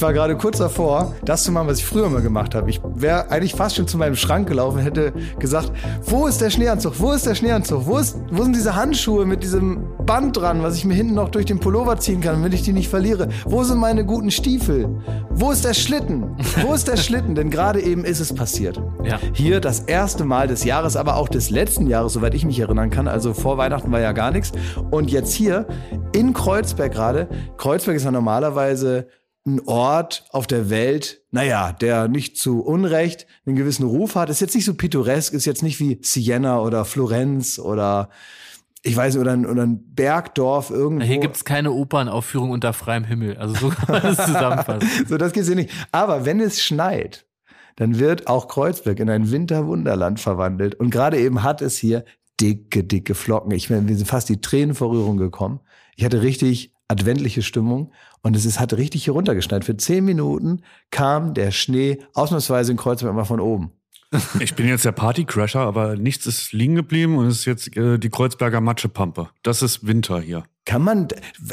Ich war gerade kurz davor, das zu machen, was ich früher mal gemacht habe. Ich wäre eigentlich fast schon zu meinem Schrank gelaufen und hätte gesagt, wo ist der Schneeanzug? Wo ist der Schneeanzug? Wo, ist, wo sind diese Handschuhe mit diesem Band dran, was ich mir hinten noch durch den Pullover ziehen kann, damit ich die nicht verliere? Wo sind meine guten Stiefel? Wo ist der Schlitten? Wo ist der Schlitten? Denn gerade eben ist es passiert. Ja. Hier das erste Mal des Jahres, aber auch des letzten Jahres, soweit ich mich erinnern kann. Also vor Weihnachten war ja gar nichts. Und jetzt hier in Kreuzberg gerade. Kreuzberg ist ja normalerweise ein Ort auf der Welt, naja, der nicht zu Unrecht einen gewissen Ruf hat. Ist jetzt nicht so pittoresk, ist jetzt nicht wie Siena oder Florenz oder ich weiß nicht, oder ein, oder ein Bergdorf irgendwo. Hier gibt's keine Opernaufführung unter freiem Himmel. Also so kann man das zusammenfassen. so, das geht's hier nicht. Aber wenn es schneit, dann wird auch Kreuzberg in ein Winterwunderland verwandelt. Und gerade eben hat es hier dicke, dicke Flocken. Ich bin, wir sind fast die Tränen vor Rührung gekommen. Ich hatte richtig adventliche Stimmung und es ist, hat richtig hier runtergeschneit. Für zehn Minuten kam der Schnee ausnahmsweise in Kreuzberg mal von oben. Ich bin jetzt der Partycrasher, aber nichts ist liegen geblieben und es ist jetzt äh, die Kreuzberger Matschepampe. Das ist Winter hier. Kann man.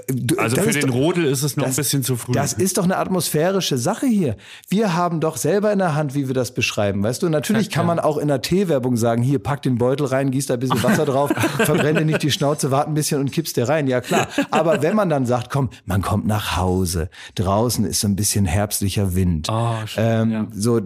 Du, also für den doch, Rodel ist es noch das, ein bisschen zu früh. Das ist doch eine atmosphärische Sache hier. Wir haben doch selber in der Hand, wie wir das beschreiben. Weißt du, natürlich kann man auch in der Teewerbung sagen, hier, pack den Beutel rein, gieß da ein bisschen Wasser drauf, verbrenne nicht die Schnauze, wart ein bisschen und kippst dir rein. Ja, klar. Aber wenn man dann sagt, komm, man kommt nach Hause, draußen ist so ein bisschen herbstlicher Wind. Oh, schön, ähm, ja. So,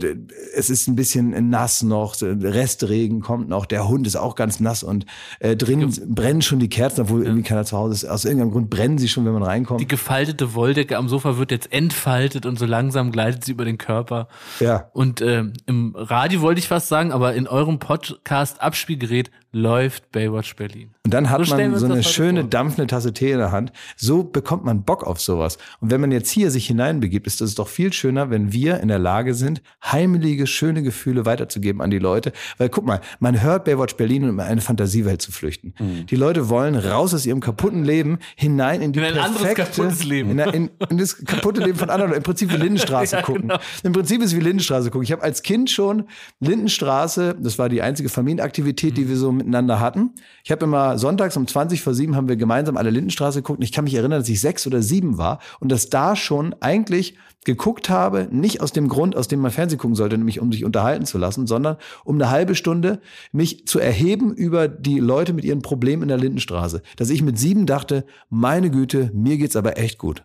es ist ein bisschen nass noch, Restregen kommt noch, der Hund ist auch ganz nass und äh, drin brennen schon die Kerzen, obwohl ja. irgendwie keiner zu Hause ist aus irgendeinem Grund brennen sie schon, wenn man reinkommt. Die gefaltete Wolldecke am Sofa wird jetzt entfaltet und so langsam gleitet sie über den Körper. Ja. Und äh, im Radio wollte ich fast sagen, aber in eurem Podcast Abspielgerät läuft Baywatch Berlin. Und dann hat so man so eine schöne vor. dampfende Tasse Tee in der Hand. So bekommt man Bock auf sowas. Und wenn man jetzt hier sich hineinbegibt, ist es doch viel schöner, wenn wir in der Lage sind, heimelige, schöne Gefühle weiterzugeben an die Leute. Weil guck mal, man hört Baywatch Berlin, um in eine Fantasiewelt zu flüchten. Mhm. Die Leute wollen raus aus ihrem kaputten Leben hinein in die in ein perfekte, anderes kaputtes Leben. In, in, in, das kaputte Leben von anderen. Im Prinzip wie Lindenstraße ja, gucken. Genau. Im Prinzip ist wie Lindenstraße gucken. Ich habe als Kind schon Lindenstraße, das war die einzige Familienaktivität, mhm. die wir so miteinander hatten. Ich habe immer sonntags um 20 vor sieben haben wir gemeinsam alle Lindenstraße geguckt. Und ich kann mich erinnern, dass ich sechs oder sieben war und dass da schon eigentlich geguckt habe, nicht aus dem Grund, aus dem man Fernsehen gucken sollte, nämlich um sich unterhalten zu lassen, sondern um eine halbe Stunde mich zu erheben über die Leute mit ihren Problemen in der Lindenstraße. Dass ich mit sieben dachte, meine Güte, mir geht's aber echt gut.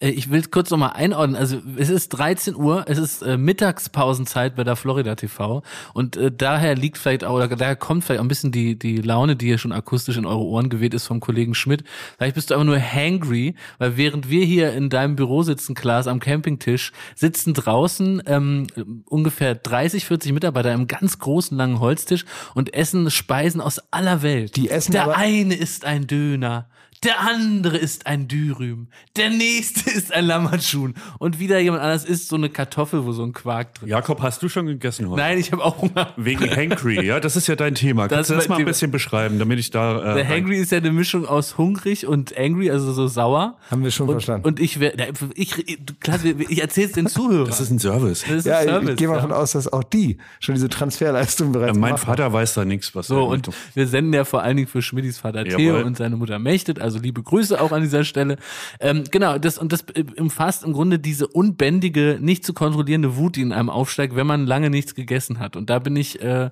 Äh, ich will kurz nochmal einordnen. Also es ist 13 Uhr, es ist äh, Mittagspausenzeit bei der Florida TV und äh, daher liegt vielleicht auch, oder daher kommt vielleicht auch ein bisschen die, die Laune, die hier schon akustisch in eure Ohren geweht ist vom Kollegen Schmidt. Vielleicht bist du einfach nur hangry, weil während wir hier in deinem Büro sitzen, Klaas, am Campingtisch, sitzen draußen ähm, ungefähr 30, 40 Mitarbeiter im ganz großen langen Holztisch und essen Speisen aus aller Welt. Die essen Der eine ist ein Döner, der andere ist ein Dürüm, der nächste ist ein Lammertschun und wieder jemand anders isst so eine Kartoffel, wo so ein Quark drin ist. Jakob, hast du schon gegessen heute? Nein, ich habe auch Hunger. Wegen Hangry, ja, das ist ja dein Thema. Kannst du das mal ein bisschen beschreiben, damit ich da. Äh, der Hangry ist ja eine Mischung aus hungrig und angry, also so sauer. Haben wir schon und, verstanden. Und ich werde, ich, klar, ich erzähl's den Zuhörern. Das ist ein Service. Das ist ja, ein Service, ich gehe mal davon aus, dass auch die schon diese Transferleistung bereits ja, Mein Vater haben. weiß da nichts, was. So und wir senden ja vor allen Dingen für Schmidis Vater Theo und seine Mutter Mächtet, also liebe Grüße auch an dieser Stelle. Ähm, genau, das und das umfasst im Grunde diese unbändige, nicht zu kontrollierende Wut, die in einem aufsteigt, wenn man lange nichts gegessen hat. Und da bin ich, äh,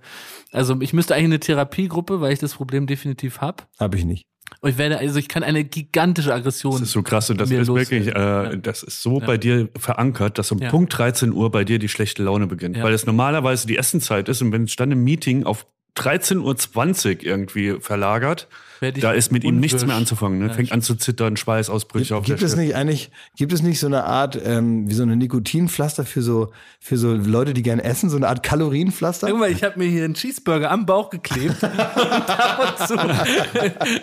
also ich müsste eigentlich eine Therapiegruppe, weil ich das Problem definitiv hab. Habe ich nicht. Und ich werde, also ich kann eine gigantische Aggression. Das ist so krass und das ist wirklich, äh, ja. das ist so ja. bei dir verankert, dass um ja. Punkt 13 Uhr bei dir die schlechte Laune beginnt. Weil es normalerweise die Essenzeit ist und wenn es dann im Meeting auf 13.20 Uhr irgendwie verlagert, da ist mit ihm nichts mehr anzufangen. Ne? Fängt an zu zittern, Schweißausbrüche gibt, auf gibt der es nicht eigentlich Gibt es nicht so eine Art ähm, wie so eine Nikotinpflaster für so für so Leute, die gerne essen, so eine Art Kalorienpflaster? Guck mal, ich habe mir hier einen Cheeseburger am Bauch geklebt und, ab und, zu,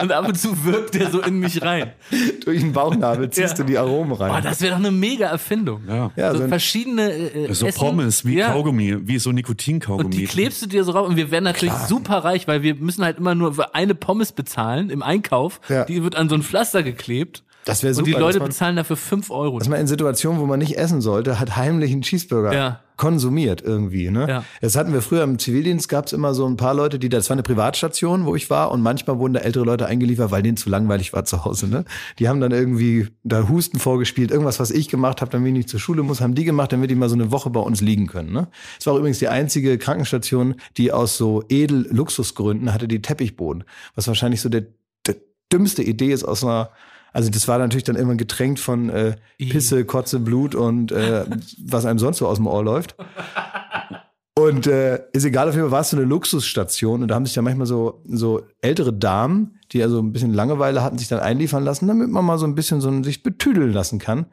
und ab und zu wirkt der so in mich rein. Durch den Bauchnabel ziehst ja. du die Aromen rein. Oh, das wäre doch eine mega Erfindung. Ja. ja so, so verschiedene äh, so Essen. Pommes wie ja. Kaugummi, wie so Nikotinkaugummi. Und die klebst du dir so rauf und wir werden natürlich Klar. super reich, weil wir müssen halt immer nur für eine Pommes bezahlen im Einkauf. Ja. Die wird an so ein Pflaster geklebt. Das wäre super. Und die Leute man, bezahlen dafür fünf Euro. Dass man in Situationen, wo man nicht essen sollte, hat heimlich einen Cheeseburger Ja. konsumiert irgendwie. Ne? Ja. Das hatten wir früher im Zivildienst, gab es immer so ein paar Leute, die, das war eine Privatstation, wo ich war und manchmal wurden da ältere Leute eingeliefert, weil denen zu langweilig war zu Hause. Ne? Die haben dann irgendwie da Husten vorgespielt, irgendwas, was ich gemacht habe, damit ich nicht zur Schule muss, haben die gemacht, damit die mal so eine Woche bei uns liegen können. Ne? Es war auch übrigens die einzige Krankenstation, die aus so edel-Luxusgründen hatte die Teppichboden, was wahrscheinlich so der, der dümmste Idee ist aus einer also das war natürlich dann immer getränkt von äh, Pisse, Kotze, Blut und äh, was einem sonst so aus dem Ohr läuft. Und äh, ist egal, auf jeden Fall war es so eine Luxusstation und da haben sich ja manchmal so, so ältere Damen, die also ein bisschen Langeweile hatten, sich dann einliefern lassen, damit man mal so ein bisschen so sich betüdeln lassen kann.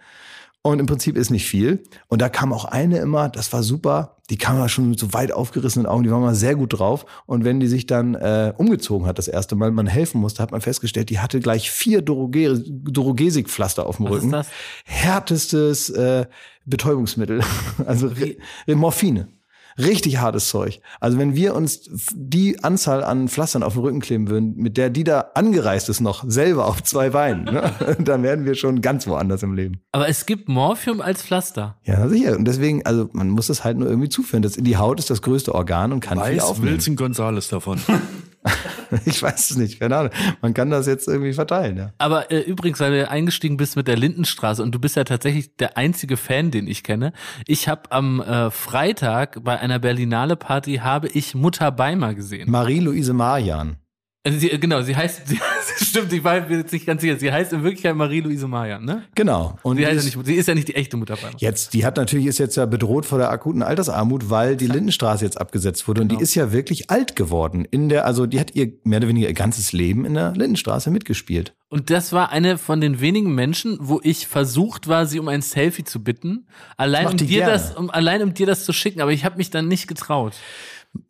Und im Prinzip ist nicht viel. Und da kam auch eine immer, das war super, die kam ja schon mit so weit aufgerissenen Augen, die war mal sehr gut drauf. Und wenn die sich dann äh, umgezogen hat, das erste Mal, man helfen musste, hat man festgestellt, die hatte gleich vier Doroge Dorogesik-Pflaster auf dem Was Rücken. ist das? Härtestes äh, Betäubungsmittel, also Re Morphine. Richtig hartes Zeug. Also wenn wir uns die Anzahl an Pflastern auf den Rücken kleben würden, mit der die da angereist ist noch, selber auf zwei Beinen, ne? dann wären wir schon ganz woanders im Leben. Aber es gibt Morphium als Pflaster. Ja, sicher. Und deswegen, also man muss es halt nur irgendwie zuführen. Das, die Haut ist das größte Organ und kann viel Weiß aufnehmen. Wilson Gonzales davon. Ich weiß es nicht, keine Ahnung. Man kann das jetzt irgendwie verteilen, ja. Aber äh, übrigens, weil du eingestiegen bist mit der Lindenstraße und du bist ja tatsächlich der einzige Fan, den ich kenne. Ich habe am äh, Freitag bei einer Berlinale Party habe ich Mutter Beimer gesehen. Marie-Louise Marian. Also sie, genau, sie heißt, sie, stimmt, ich war mir jetzt nicht ganz sicher. Sie heißt in Wirklichkeit Marie-Louise Marian, ne? Genau. Und Sie, heißt ja ist- nicht, sie ist ja nicht die echte Mutter Beimer. Jetzt, die hat natürlich, ist jetzt ja bedroht vor der akuten Altersarmut, weil die Lindenstraße jetzt abgesetzt wurde. Und Genau. die ist ja wirklich alt geworden. In der, also die hat ihr mehr oder weniger ihr ganzes Leben in der Lindenstraße mitgespielt. Und das war eine von den wenigen Menschen, wo ich versucht war, sie um ein Selfie zu bitten. Allein um dir gerne. das, um, allein um dir das zu schicken, aber ich habe mich dann nicht getraut.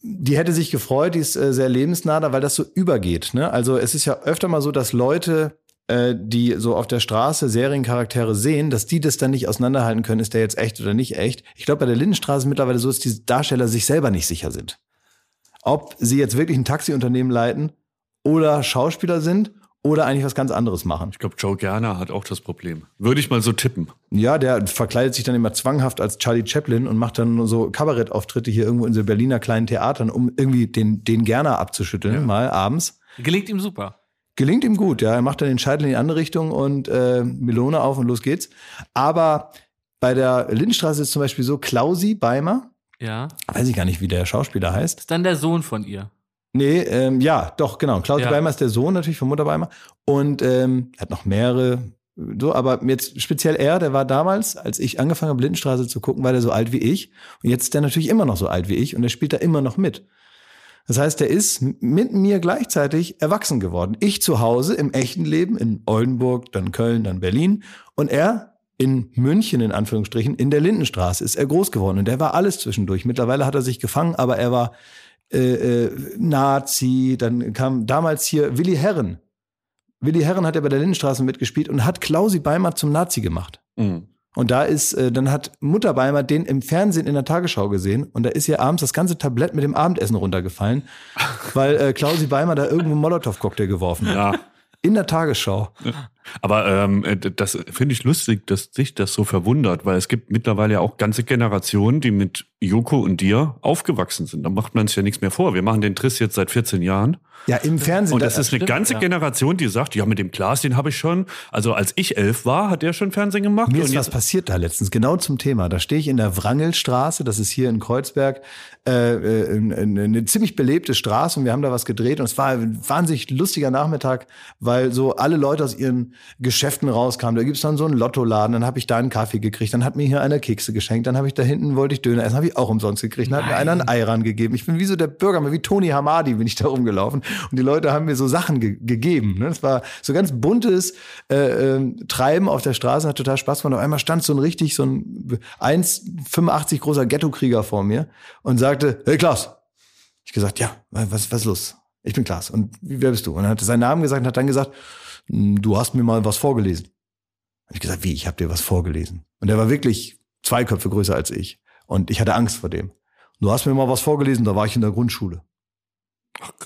Die hätte sich gefreut, die ist äh, sehr lebensnah, da, weil das so übergeht. Ne? Also es ist ja öfter mal so, dass Leute, äh, die so auf der Straße Seriencharaktere sehen, dass die das dann nicht auseinanderhalten können, ist der jetzt echt oder nicht echt. Ich glaube, bei der Lindenstraße mittlerweile so, dass die Darsteller sich selber nicht sicher sind. Ob sie jetzt wirklich ein Taxiunternehmen leiten oder Schauspieler sind oder eigentlich was ganz anderes machen. Ich glaube, Joe Gerner hat auch das Problem. Würde ich mal so tippen. Ja, der verkleidet sich dann immer zwanghaft als Charlie Chaplin und macht dann so Kabarettauftritte hier irgendwo in so Berliner kleinen Theatern, um irgendwie den, den Gerner abzuschütteln, mal abends. Gelingt ihm super. Gelingt ihm gut, ja. Er macht dann den Scheitel in die andere Richtung und äh, Melone auf und los geht's. Aber bei der Lindstraße ist zum Beispiel so, Klausi Beimer, Ja. weiß ich gar nicht, wie der Schauspieler heißt. Ist dann der Sohn von ihr. Nee, ähm, ja, doch, genau. Klausi Ja. Beimer ist der Sohn natürlich von Mutter Beimer. Und ähm, er hat noch mehrere, so, aber jetzt speziell er, der war damals, als ich angefangen habe, Lindenstraße zu gucken, war der so alt wie ich. Und jetzt ist der natürlich immer noch so alt wie ich und er spielt da immer noch mit. Das heißt, der ist mit mir gleichzeitig erwachsen geworden. Ich zu Hause im echten Leben in Oldenburg, dann Köln, dann Berlin und er in München in Anführungsstrichen in der Lindenstraße ist er groß geworden und der war alles zwischendurch. Mittlerweile hat er sich gefangen, aber er war äh, äh, Nazi, dann kam damals hier Willi Herren. Willi Herren hat ja bei der Lindenstraße mitgespielt und hat Klausi Beimer zum Nazi gemacht. Mhm. Und da ist, äh, dann hat Mutter Beimer den im Fernsehen in der Tagesschau gesehen und da ist ihr abends das ganze Tablett mit dem Abendessen runtergefallen, weil äh, Klausi Beimer da irgendwo einen Molotow-Cocktail geworfen hat. Ja. In der Tagesschau. Aber ähm, äh, das finde ich lustig, dass sich das so verwundert, weil es gibt mittlerweile ja auch ganze Generationen, die mit Joko und dir aufgewachsen sind. Da macht man sich ja nichts mehr vor. Wir machen den Triss jetzt seit 14 Jahren. Ja, im Fernsehen. Und das ist eine stimmt, ganze ja. Generation, die sagt, ja, mit dem Klaas, den habe ich schon. Also als ich elf war, hat der schon Fernsehen gemacht. Mir und ist was passiert da letztens, genau zum Thema. Da stehe ich in der Wrangelstraße, das ist hier in Kreuzberg, äh, äh, in- in- eine ziemlich belebte Straße und wir haben da was gedreht und es war ein wahnsinnig lustiger Nachmittag, weil so alle Leute aus ihren Geschäften rauskamen. Da gibt's dann so einen Lottoladen, dann habe ich da einen Kaffee gekriegt, dann hat mir hier einer Kekse geschenkt, dann habe ich da hinten, wollte ich Döner essen, habe ich auch umsonst gekriegt, dann hat mir einer einen Ei gegeben. Ich bin wie so der Bürger, wie Toni Hamadi bin ich da rumgelaufen und die Leute haben mir so Sachen ge gegeben. Ne? Das war so ganz buntes äh, ähm, Treiben auf der Straße, hat total Spaß gemacht. Auf einmal stand so ein richtig, so ein 1,85 großer Ghetto-Krieger vor mir und sagte, hey Klaus. Ich gesagt, ja, was, was ist los? Ich bin Klaas. Und wer bist du? Und er hat seinen Namen gesagt und hat dann gesagt, "Hm, du hast mir mal was vorgelesen. Hab ich gesagt, wie, ich habe dir was vorgelesen. Und er war wirklich zwei Köpfe größer als ich. Und ich hatte Angst vor dem. Du hast mir mal was vorgelesen, da war ich in der Grundschule.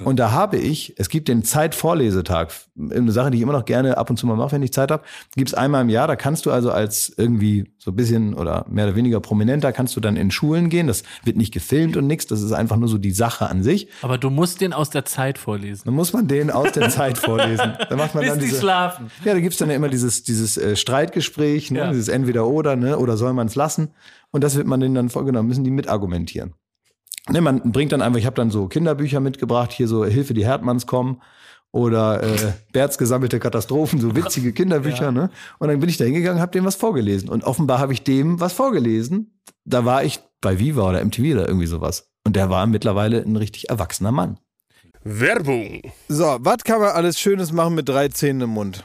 Und da habe ich, es gibt den Zeitvorlesetag, eine Sache, die ich immer noch gerne ab und zu mal mache, wenn ich Zeit habe, gibt es einmal im Jahr, da kannst du also als irgendwie so ein bisschen oder mehr oder weniger prominenter, kannst du dann in Schulen gehen, das wird nicht gefilmt und nichts, das ist einfach nur so die Sache an sich. Aber du musst den aus der Zeit vorlesen. Dann muss man den aus der Zeit vorlesen. Da macht man Bis dann die diese, schlafen. Ja, da gibt's dann ja immer dieses, dieses äh, Streitgespräch, ne? Ja. dieses Entweder-Oder, ne? oder soll man es lassen? Und das wird man denen dann vorgenommen, müssen die mitargumentieren. Ne, man bringt dann einfach, ich habe dann so Kinderbücher mitgebracht, hier so Hilfe, die Herdmanns kommen oder äh, Berts gesammelte Katastrophen, so witzige Kinderbücher. Ne? Und dann bin ich da hingegangen, habe dem was vorgelesen. Und offenbar habe ich dem was vorgelesen. Da war ich bei Viva oder MTV oder irgendwie sowas. Und der war mittlerweile ein richtig erwachsener Mann. Werbung. So, was kann man alles Schönes machen mit drei Zähnen im Mund?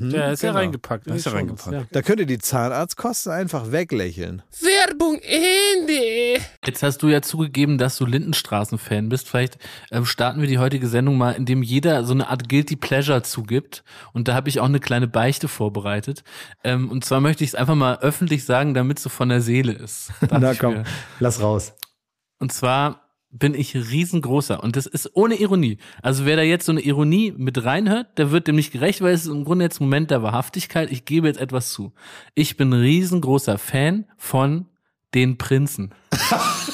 Ja, ist ja genau. reingepackt. Da ist er schon reingepackt. was, Da könnt ihr die Zahnarztkosten einfach weglächeln. Werbung Ende. Jetzt hast du ja zugegeben, dass du Lindenstraßen-Fan bist. Vielleicht ähm, starten wir die heutige Sendung mal, indem jeder so eine Art Guilty Pleasure zugibt. Und da habe ich auch eine kleine Beichte vorbereitet. Ähm, und zwar möchte ich es einfach mal öffentlich sagen, damit es so von der Seele ist. Na komm, mir- lass raus. Und zwar bin ich riesengroßer und das ist ohne Ironie. Also wer da jetzt so eine Ironie mit reinhört, der wird dem nicht gerecht, weil es ist im Grunde jetzt ein Moment der Wahrhaftigkeit. Ich gebe jetzt etwas zu. Ich bin riesengroßer Fan von den Prinzen.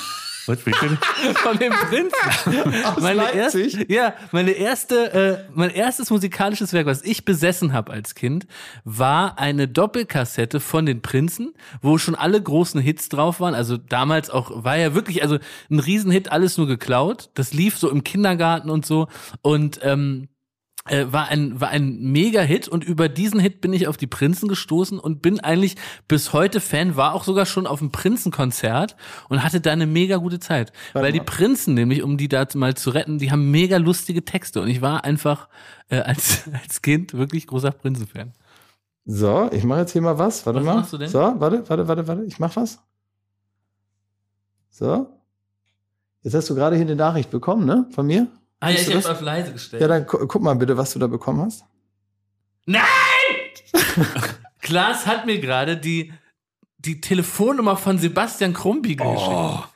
Was, wie bitte? Von den Prinzen. meine Leipzig? erste, ja, meine erste, äh, mein erstes musikalisches Werk, was ich besessen habe als Kind, war eine Doppelkassette von den Prinzen, wo schon alle großen Hits drauf waren. Also damals auch war ja wirklich, also ein Riesenhit, alles nur geklaut. Das lief so im Kindergarten und so und ähm, äh, war ein war ein mega Hit und über diesen Hit bin ich auf die Prinzen gestoßen und bin eigentlich bis heute Fan war auch sogar schon auf dem Prinzenkonzert und hatte da eine mega gute Zeit, weil die Prinzen nämlich um die da mal zu retten, die haben mega lustige Texte und ich war einfach äh, als als Kind wirklich großer Prinzenfan. So, ich mache jetzt hier mal was. Warte Was mal. machst du denn? So, warte, warte, warte, warte. Ich mach was. So. Jetzt hast du gerade hier eine Nachricht bekommen, ne? Von mir? Ah ja, ich hab's auf leise gestellt. Ja, dann gu guck mal bitte, was du da bekommen hast. Nein! Klaas hat mir gerade die, die Telefonnummer von Sebastian Krumbiegel geschickt.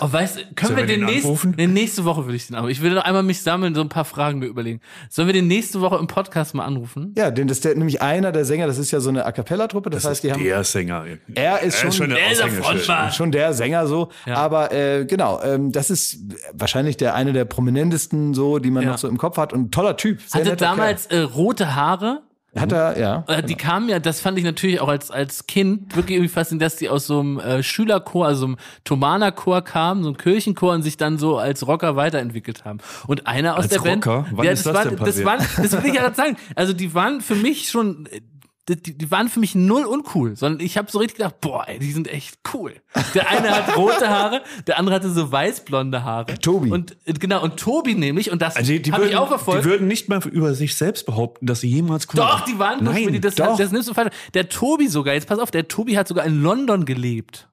Oh, weißt du, können Sollen wir wir den den nächsten, nee, nächste Woche würde ich den anrufen. Ich will noch einmal mich sammeln, so ein paar Fragen mir überlegen. Sollen wir den nächste Woche im Podcast mal anrufen? Ja, den, das ist der, nämlich einer der Sänger, das ist ja so eine A Cappella-Truppe, das, heißt, die haben. Der Sänger. Er ist schon, der Er ist der Aushängeschild. Frontmann. schon der Sänger so, Ja. aber äh, genau, ähm, das ist wahrscheinlich der eine der prominentesten so, die man Ja. noch so im Kopf hat und ein toller Typ. Hatte damals äh, rote Haare. Hat er ja. Äh, Die kamen ja, das fand ich natürlich auch als, als Kind wirklich irgendwie faszinierend, dass die aus so einem äh, Schülerchor, also so einem Thomanerchor kamen, so einem Kirchenchor und sich dann so als Rocker weiterentwickelt haben. Und einer aus Als der Band. Rocker? Wann ja, ist das, das war, denn das waren, das will ich ja gerade sagen. Also die waren für mich schon, die, die waren für mich null uncool, sondern ich habe so richtig gedacht, boah, ey, die sind echt cool. Der eine hat rote Haare, der andere hatte so weißblonde Haare. Tobi. Und äh, genau, und Tobi nämlich, und das Also habe ich auch verfolgt. die würden nicht mal über sich selbst behaupten, dass sie jemals cool Doch, die waren Nein, Nein, das, doch. das nimmst du falsch. Der Tobi sogar, jetzt pass auf, der Tobi hat sogar in London gelebt.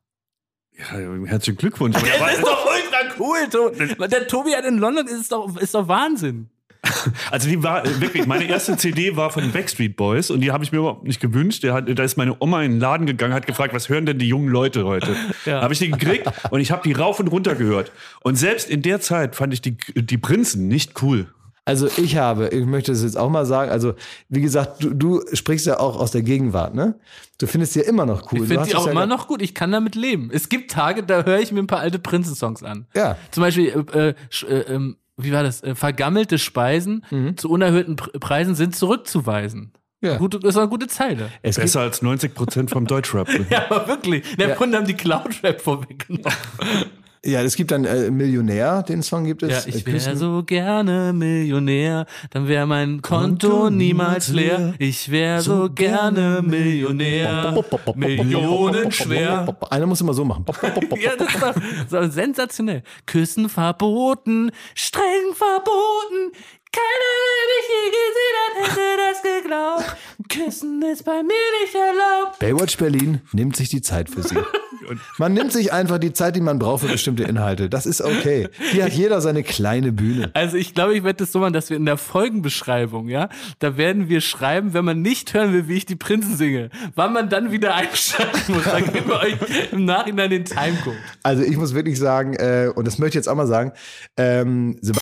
Ja, herzlichen Glückwunsch. Das ist doch ultra cool, Tobi. Der Tobi hat in London, ist doch, ist doch Wahnsinn. Also die war äh, wirklich, meine erste CD war von den Backstreet Boys und die habe ich mir überhaupt nicht gewünscht. Der hat, da ist meine Oma in den Laden gegangen, hat gefragt, was hören denn die jungen Leute heute? Ja. Habe ich die gekriegt und ich habe die rauf und runter gehört. Und selbst in der Zeit fand ich die, die Prinzen nicht cool. Also ich habe, ich möchte es jetzt auch mal sagen, also wie gesagt, du, du sprichst ja auch aus der Gegenwart, ne? Du findest sie ja immer noch cool. Ich finde es auch ja immer noch gut. Ich kann damit leben. Es gibt Tage, da höre ich mir ein paar alte Prinzen-Songs an. Ja. Zum Beispiel, äh, äh, äh, ähm, wie war das? Äh, vergammelte Speisen zu unerhöhten Pr Preisen sind zurückzuweisen. Mhm. Ja. Gute, das ist eine gute Zeile. Es Besser als 90 Prozent vom Deutschrap. Ja, aber wirklich. Der Kunde haben die Cloud-Rap vorweggenommen. ja, es gibt dann äh, Millionär, den Song gibt es. Ja, Äh, ich wäre Küssen- so gerne Millionär, dann wäre mein Konto niemals leer. Ich wäre so gerne Millionär, Millionen schwer. Einer muss immer so machen. Ja, das ist doch so sensationell. Küssen verboten, streng verboten. Keiner, der mich je gesehen hat, hätte das geglaubt. Küssen ist bei mir nicht erlaubt. Baywatch Berlin nimmt sich die Zeit für sie. Man nimmt sich einfach die Zeit, die man braucht für bestimmte Inhalte. Das ist okay. Hier hat jeder seine kleine Bühne. Also ich glaube, ich werde das so machen, dass wir in der Folgenbeschreibung, ja, da werden wir schreiben, wenn man nicht hören will, wie ich die Prinzen singe, wann man dann wieder einschalten muss. Dann geben wir euch im Nachhinein den Timecode. Also ich muss wirklich sagen, äh, und das möchte ich jetzt auch mal sagen, ähm, Seb-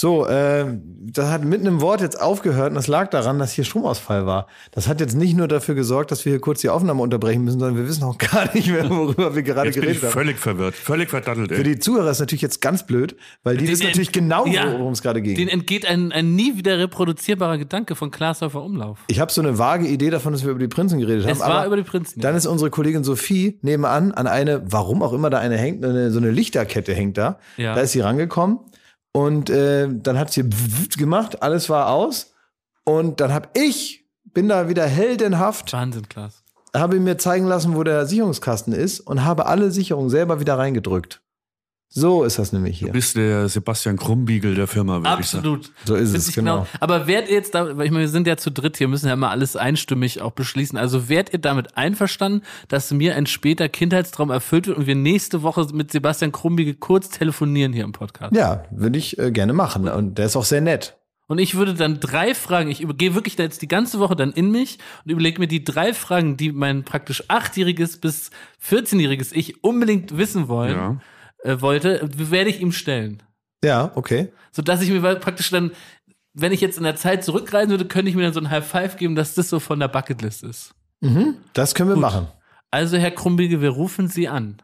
so, äh, das hat mitten im Wort jetzt aufgehört und das lag daran, dass hier Stromausfall war. Das hat jetzt nicht nur dafür gesorgt, dass wir hier kurz die Aufnahme unterbrechen müssen, sondern wir wissen auch gar nicht mehr, worüber wir gerade Jetzt bin ich geredet haben. völlig verwirrt, völlig verdattelt. Für Ey. die Zuhörer ist natürlich jetzt ganz blöd, weil die wissen Den- natürlich genau, ja, worum es gerade ging. Den entgeht ein, ein nie wieder reproduzierbarer Gedanke von Klaas Häufer Umlauf. Ich habe so eine vage Idee davon, dass wir über die Prinzen geredet haben. Es war aber über die Prinzen, ja. Dann ist unsere Kollegin Sophie nebenan an eine, warum auch immer da eine hängt, eine, so eine Lichterkette hängt da. Ja. Da ist sie rangekommen und äh, dann hat sie gemacht, alles war aus und dann habe ich, bin da wieder heldenhaft, Wahnsinn, Klaas. habe mir zeigen lassen, wo der Sicherungskasten ist und habe alle Sicherungen selber wieder reingedrückt. So ist das nämlich Du hier. bist der Sebastian Krumbiegel der Firma, würde ich sagen. Absolut. So ist Find es, ich genau. Aber wärt ihr jetzt da, weil ich meine, wir sind ja zu dritt hier, müssen ja immer alles einstimmig auch beschließen. Also wärt ihr damit einverstanden, dass mir ein später Kindheitstraum erfüllt wird und wir nächste Woche mit Sebastian Krumbiegel kurz telefonieren hier im Podcast? Ja, würde ich äh, gerne machen und der ist auch sehr nett. Und ich würde dann drei Fragen, ich gehe wirklich da jetzt die ganze Woche dann in mich und überlege mir die drei Fragen, die mein praktisch achtjähriges bis 14-jähriges Ich unbedingt wissen wollen, Ja. Äh, wollte, werde ich ihm stellen. Ja, okay. So dass ich mir praktisch dann, wenn ich jetzt in der Zeit zurückreisen würde, könnte ich mir dann so ein High Five geben, dass das so von der Bucketlist ist. Mhm, das können wir machen. Also, Herr Krumbiegel, wir rufen Sie an.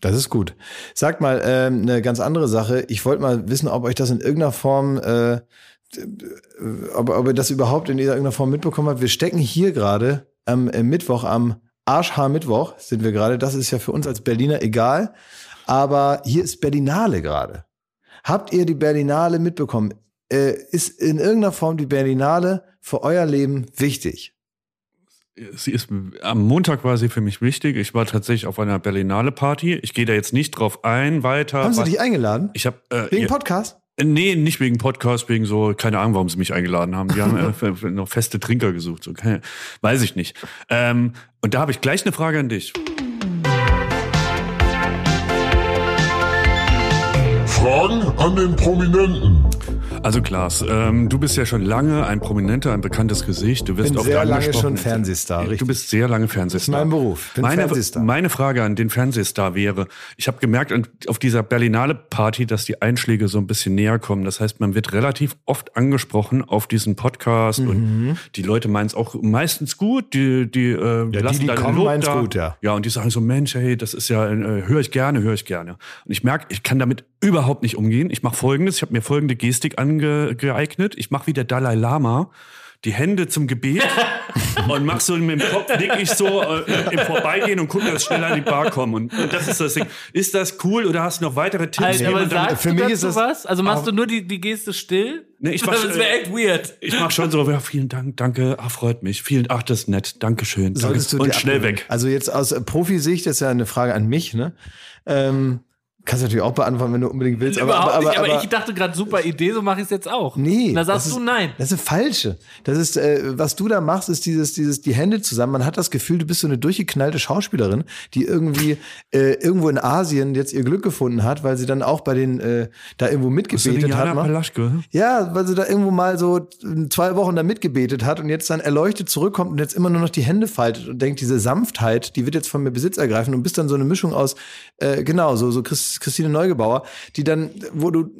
Das ist gut. Sag mal, ähm, eine ganz andere Sache. Ich wollte mal wissen, ob euch das in irgendeiner Form, äh, ob, ob ihr das überhaupt in irgendeiner Form mitbekommen habt. Wir stecken hier gerade am äh, Mittwoch, am Arschhaar-Mittwoch sind wir gerade. Das ist ja für uns als Berliner egal. Aber hier ist Berlinale gerade. Habt ihr die Berlinale mitbekommen? Äh, ist in irgendeiner Form die Berlinale für euer Leben wichtig? Sie ist, am Montag war sie für mich wichtig. Ich war tatsächlich auf einer Berlinale Party. Ich gehe da jetzt nicht drauf ein, weiter. Haben Sie was- dich eingeladen? ich habe äh, Wegen ihr- Podcast? Nee, nicht wegen Podcast, wegen so, keine Ahnung, warum sie mich eingeladen haben. Die haben äh, noch feste Trinker gesucht. So, weiß ich nicht. Ähm, und da habe ich gleich eine Frage an dich. Fragen an den Prominenten. Also Klaas, ähm, du bist ja schon lange ein prominenter, ein bekanntes Gesicht. Du wirst Bin oft sehr lange schon Fernsehstar, Du richtig. bist sehr lange Fernsehstar. Das ist mein Beruf. Bin meine, Fernsehstar. meine Frage an den Fernsehstar wäre, ich habe gemerkt auf dieser Berlinale Party, dass die Einschläge so ein bisschen näher kommen. Das heißt, man wird relativ oft angesprochen auf diesen Podcast Mhm. und die Leute meinen es auch meistens gut. Die, die, äh, die, lassen die dann kommen, Lob da. gut, ja. Ja, und die sagen so, Mensch, hey, das ist ja, äh, höre ich gerne, höre ich gerne. Und ich merke, ich kann damit überhaupt nicht umgehen. Ich mache folgendes, ich habe mir folgende Gestik angeeignet. Ich mache wie der Dalai Lama die Hände zum Gebet und mach so mit dem Kopf, nick ich so äh, im Vorbeigehen und gucke, dass ich schnell an die Bar komme. Und, und das ist das Ding. Ist das cool oder hast du noch weitere Tipps? Wie aber sagst für du mich ist das- was? Also machst du nur die, die Geste still? Nee, ich mach- das wäre echt weird. ich mache schon so, ja, vielen Dank, danke, ach, freut mich. Vielen, ach, das ist nett, Dankeschön. Danke. Solltest du Und dir schnell weg. Also jetzt aus äh, Profisicht ist ja eine Frage an mich, ne? Ähm, kannst du natürlich auch beantworten, wenn du unbedingt willst. Aber, Überhaupt aber, nicht, aber, aber, ich dachte gerade, super Idee, so mache ich es jetzt auch. Nee. Da sagst du ist, nein. Das ist eine falsche. Das ist, äh, was du da machst, ist dieses, dieses, die Hände zusammen. Man hat das Gefühl, du bist so eine durchgeknallte Schauspielerin, die irgendwie äh, irgendwo in Asien jetzt ihr Glück gefunden hat, weil sie dann auch bei den äh, da irgendwo mitgebetet hat. mal. Palaschke. Ja, weil sie da irgendwo mal so äh, zwei Wochen da mitgebetet hat und jetzt dann erleuchtet zurückkommt und jetzt immer nur noch die Hände faltet und denkt, diese Sanftheit, die wird jetzt von mir Besitz ergreifen und bist dann so eine Mischung aus, äh, genau, so, so Chris, Christine Neugebauer, die dann, wo du,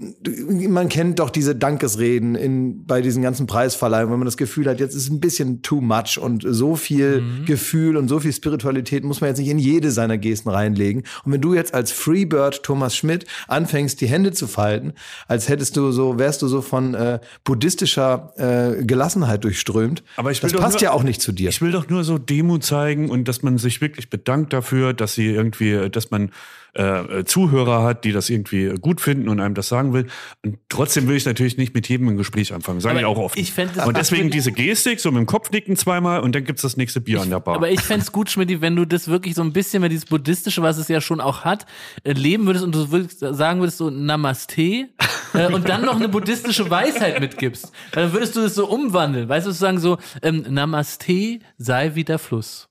man kennt doch diese Dankesreden in, bei diesen ganzen Preisverleihungen, wenn man das Gefühl hat, jetzt ist ein bisschen too much und so viel Gefühl und so viel Spiritualität muss man jetzt nicht in jede seiner Gesten reinlegen. Und wenn du jetzt als Freebird Thomas Schmidt anfängst, die Hände zu falten, als hättest du so, wärst du so von äh, buddhistischer äh, Gelassenheit durchströmt. Aber ich will das passt nur- ja auch nicht zu dir. Ich will doch nur so Demut zeigen und dass man sich wirklich bedankt dafür, dass sie irgendwie, dass man äh, Zuhörer hat, die das irgendwie gut finden und einem das sagen will. Und trotzdem will ich natürlich nicht mit jedem ein Gespräch anfangen, sage ich auch oft. ich es- und deswegen diese Gestik, so mit dem Kopf nicken zweimal und dann gibt's das nächste Bier an der Bar. Aber ich fänd's gut, Schmidt, wenn du das wirklich so ein bisschen mehr dieses Buddhistische, was es ja schon auch hat, äh, leben würdest und du würdest, sagen würdest so Namaste äh, und dann noch eine buddhistische Weisheit mitgibst. Dann würdest du das so umwandeln. Weißt du, sagen so, ähm, Namaste sei wie der Fluss.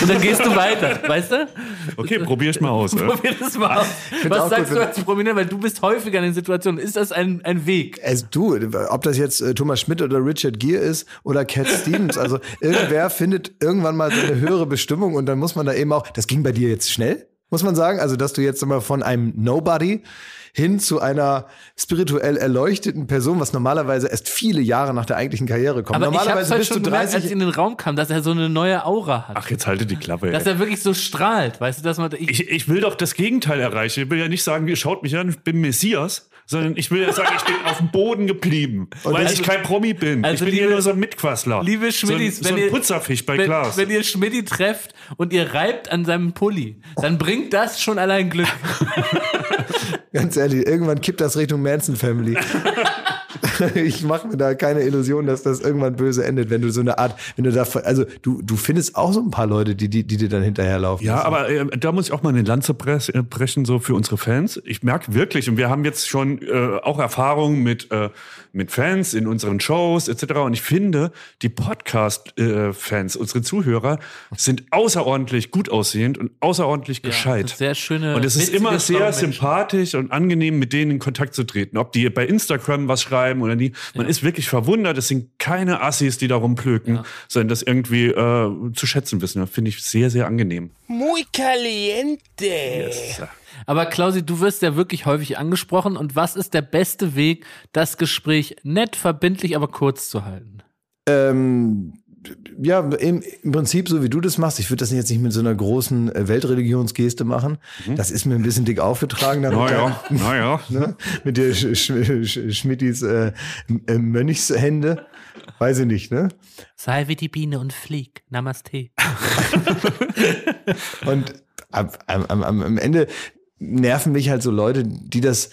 Und dann gehst du weiter, weißt du? okay, probier ich mal aus. Probier das mal aus. Was sagst gut, du als Prominent? Weil du bist häufiger in den Situationen. Ist das ein, ein Weg? Es, du, ob das jetzt äh, Thomas Schmidt oder Richard Gere ist oder Cat Stevens, also irgendwer findet irgendwann mal seine höhere Bestimmung und dann muss man da eben auch, das ging bei dir jetzt schnell, muss man sagen, also dass du jetzt mal von einem Nobody hin zu einer spirituell erleuchteten Person, was normalerweise erst viele Jahre nach der eigentlichen Karriere kommt. Aber ich normalerweise halt bist du schon gemerkt, als 30 ich in den Raum kam, dass er so eine neue Aura hat. Ach, jetzt halte die Klappe. dass Ey. er wirklich so strahlt, weißt du, dass man ich, Ich, ich will doch das Gegenteil erreichen. Ich will ja nicht sagen, ihr schaut mich an, ich bin Messias, sondern ich will ja sagen, ich bin auf dem Boden geblieben, weil also- ich kein Promi bin. also ich bin liebe- hier nur so ein Mitquassler. liebe Schmidtis, so ein, so wenn ein ihr- Putzerfisch bei wenn, Glas. wenn ihr Schmidti trefft und ihr reibt an seinem Pulli, dann bringt das schon allein Glück. Ganz ehrlich, irgendwann kippt das Richtung Manson Family. ich mache mir da keine Illusion, dass das irgendwann böse endet, wenn du so eine Art, wenn du da, also du, du findest auch so ein paar Leute, die, die, die dir dann hinterherlaufen. Ja, aber äh, da muss ich auch mal eine Lanze äh, brechen, so für unsere Fans. Ich merke wirklich, und wir haben jetzt schon äh, auch Erfahrungen mit, äh, mit Fans in unseren Shows etc. Und ich finde, die Podcast-Fans, unsere Zuhörer, sind außerordentlich gut aussehend und außerordentlich gescheit. sehr schöne, Und es ist immer sehr sympathisch und angenehm, mit denen in Kontakt zu treten. Ob die bei Instagram was schreiben oder nie. Man ist wirklich verwundert. Es sind keine Assis, die da rumplöken, sondern das irgendwie äh, zu schätzen wissen. Das finde ich sehr, sehr angenehm. Muy caliente. Aber Klausi, du wirst ja wirklich häufig angesprochen und was ist der beste Weg, das Gespräch nett, verbindlich, aber kurz zu halten? Ähm, ja, im, im Prinzip so wie du das machst. Ich würde das jetzt nicht mit so einer großen äh, Weltreligionsgeste machen. Das ist mir ein bisschen dick aufgetragen. Naja, naja. ne? Mit der Sch Sch Sch Schmittis äh, äh, Mönchshände. Weiß ich nicht, ne? Sei wie die Biene und flieg. Namaste. Und am, am, am, am Ende nerven mich halt so Leute, die das,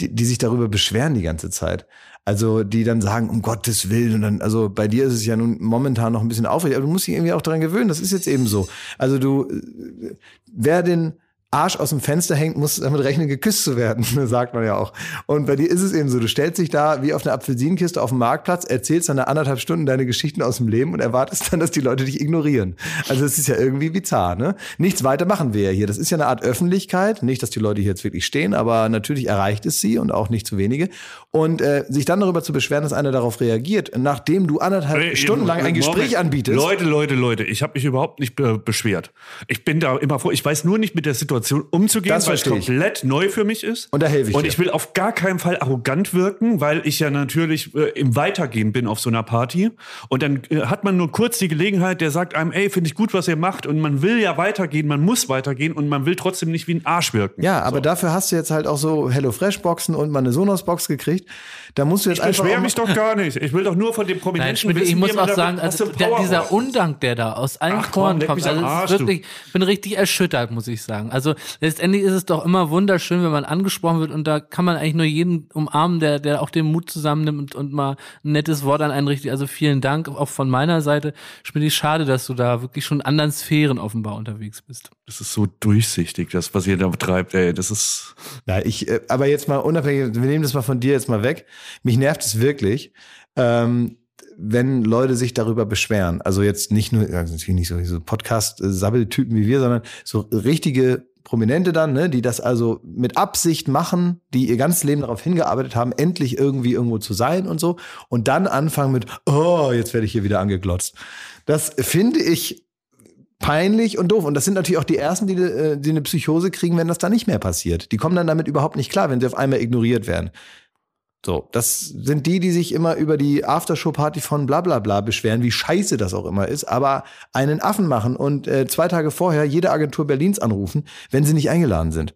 die, die sich darüber beschweren die ganze Zeit. Also die dann sagen, um Gottes Willen, und dann, also bei dir ist es ja nun momentan noch ein bisschen aufregend, aber du musst dich irgendwie auch daran gewöhnen, das ist jetzt eben so. Also du, äh, wer den Arsch aus dem Fenster hängt, muss damit rechnen, geküsst zu werden, sagt man ja auch. Und bei dir ist es eben so, du stellst dich da wie auf einer Apfelsinenkiste auf dem Marktplatz, erzählst dann eine anderthalb Stunden deine Geschichten aus dem Leben und erwartest dann, dass die Leute dich ignorieren. Also das ist ja irgendwie bizarr, ne? Nichts weiter machen wir ja hier. Das ist ja eine Art Öffentlichkeit. Nicht, dass die Leute hier jetzt wirklich stehen, aber natürlich erreicht es sie und auch nicht zu wenige. Und äh, sich dann darüber zu beschweren, dass einer darauf reagiert, nachdem du anderthalb Hey, Stunden lang ein. Gespräch anbietest. Leute, Leute, Leute, ich habe mich überhaupt nicht be beschwert. Ich bin da immer vor. Ich weiß nur nicht mit der Situation umzugehen, Das weil es verstehe ich. komplett neu für mich ist. Und da helfe ich Und dir. ich will auf gar keinen Fall arrogant wirken, weil ich ja natürlich äh, im Weitergehen bin auf so einer Party. Und dann äh, hat man nur kurz die Gelegenheit, der sagt einem, ey, finde ich gut, was ihr macht. Und man will ja weitergehen, man muss weitergehen und man will trotzdem nicht wie ein Arsch wirken. Ja, aber dafür hast du jetzt halt auch so HelloFresh-Boxen und mal eine Sonos-Box gekriegt. Da musst du jetzt Ich einfach. beschwere mich doch gar nicht. Ich will doch nur von dem Nein, Prominenten Schmidt, wissen, ich muss auch sagen, also der, dieser braucht. Undank, der da aus allen Ach komm, Poren leck kommt, also es Arsch, wirklich, ich bin richtig erschüttert, muss ich sagen. Also letztendlich ist es doch immer wunderschön, wenn man angesprochen wird und da kann man eigentlich nur jeden umarmen, der, der auch den Mut zusammennimmt und, und mal ein nettes Wort an einen richtet. Also vielen Dank auch von meiner Seite. Schmidt, schade, dass du da wirklich schon in anderen Sphären offenbar unterwegs bist. Das ist so durchsichtig, das, was ihr da betreibt, ey. Das ist. Ja, ich, äh, aber jetzt mal unabhängig, wir nehmen das mal von dir jetzt mal weg. Mich nervt es wirklich, ähm, wenn Leute sich darüber beschweren. Also jetzt nicht nur, also natürlich nicht so, so Podcast-Sabbeltypen wie wir, sondern so richtige Prominente dann, ne, die das also mit Absicht machen, die ihr ganzes Leben darauf hingearbeitet haben, endlich irgendwie irgendwo zu sein und so. Und dann anfangen mit, oh, jetzt werde ich hier wieder angeglotzt. Das finde ich peinlich und doof. Und das sind natürlich auch die Ersten, die, äh, die eine Psychose kriegen, wenn das da nicht mehr passiert. Die kommen dann damit überhaupt nicht klar, wenn sie auf einmal ignoriert werden. So, das sind die, die sich immer über die Aftershow-Party von bla bla bla beschweren, wie scheiße das auch immer ist, aber einen Affen machen und äh, zwei Tage vorher jede Agentur Berlins anrufen, wenn sie nicht eingeladen sind.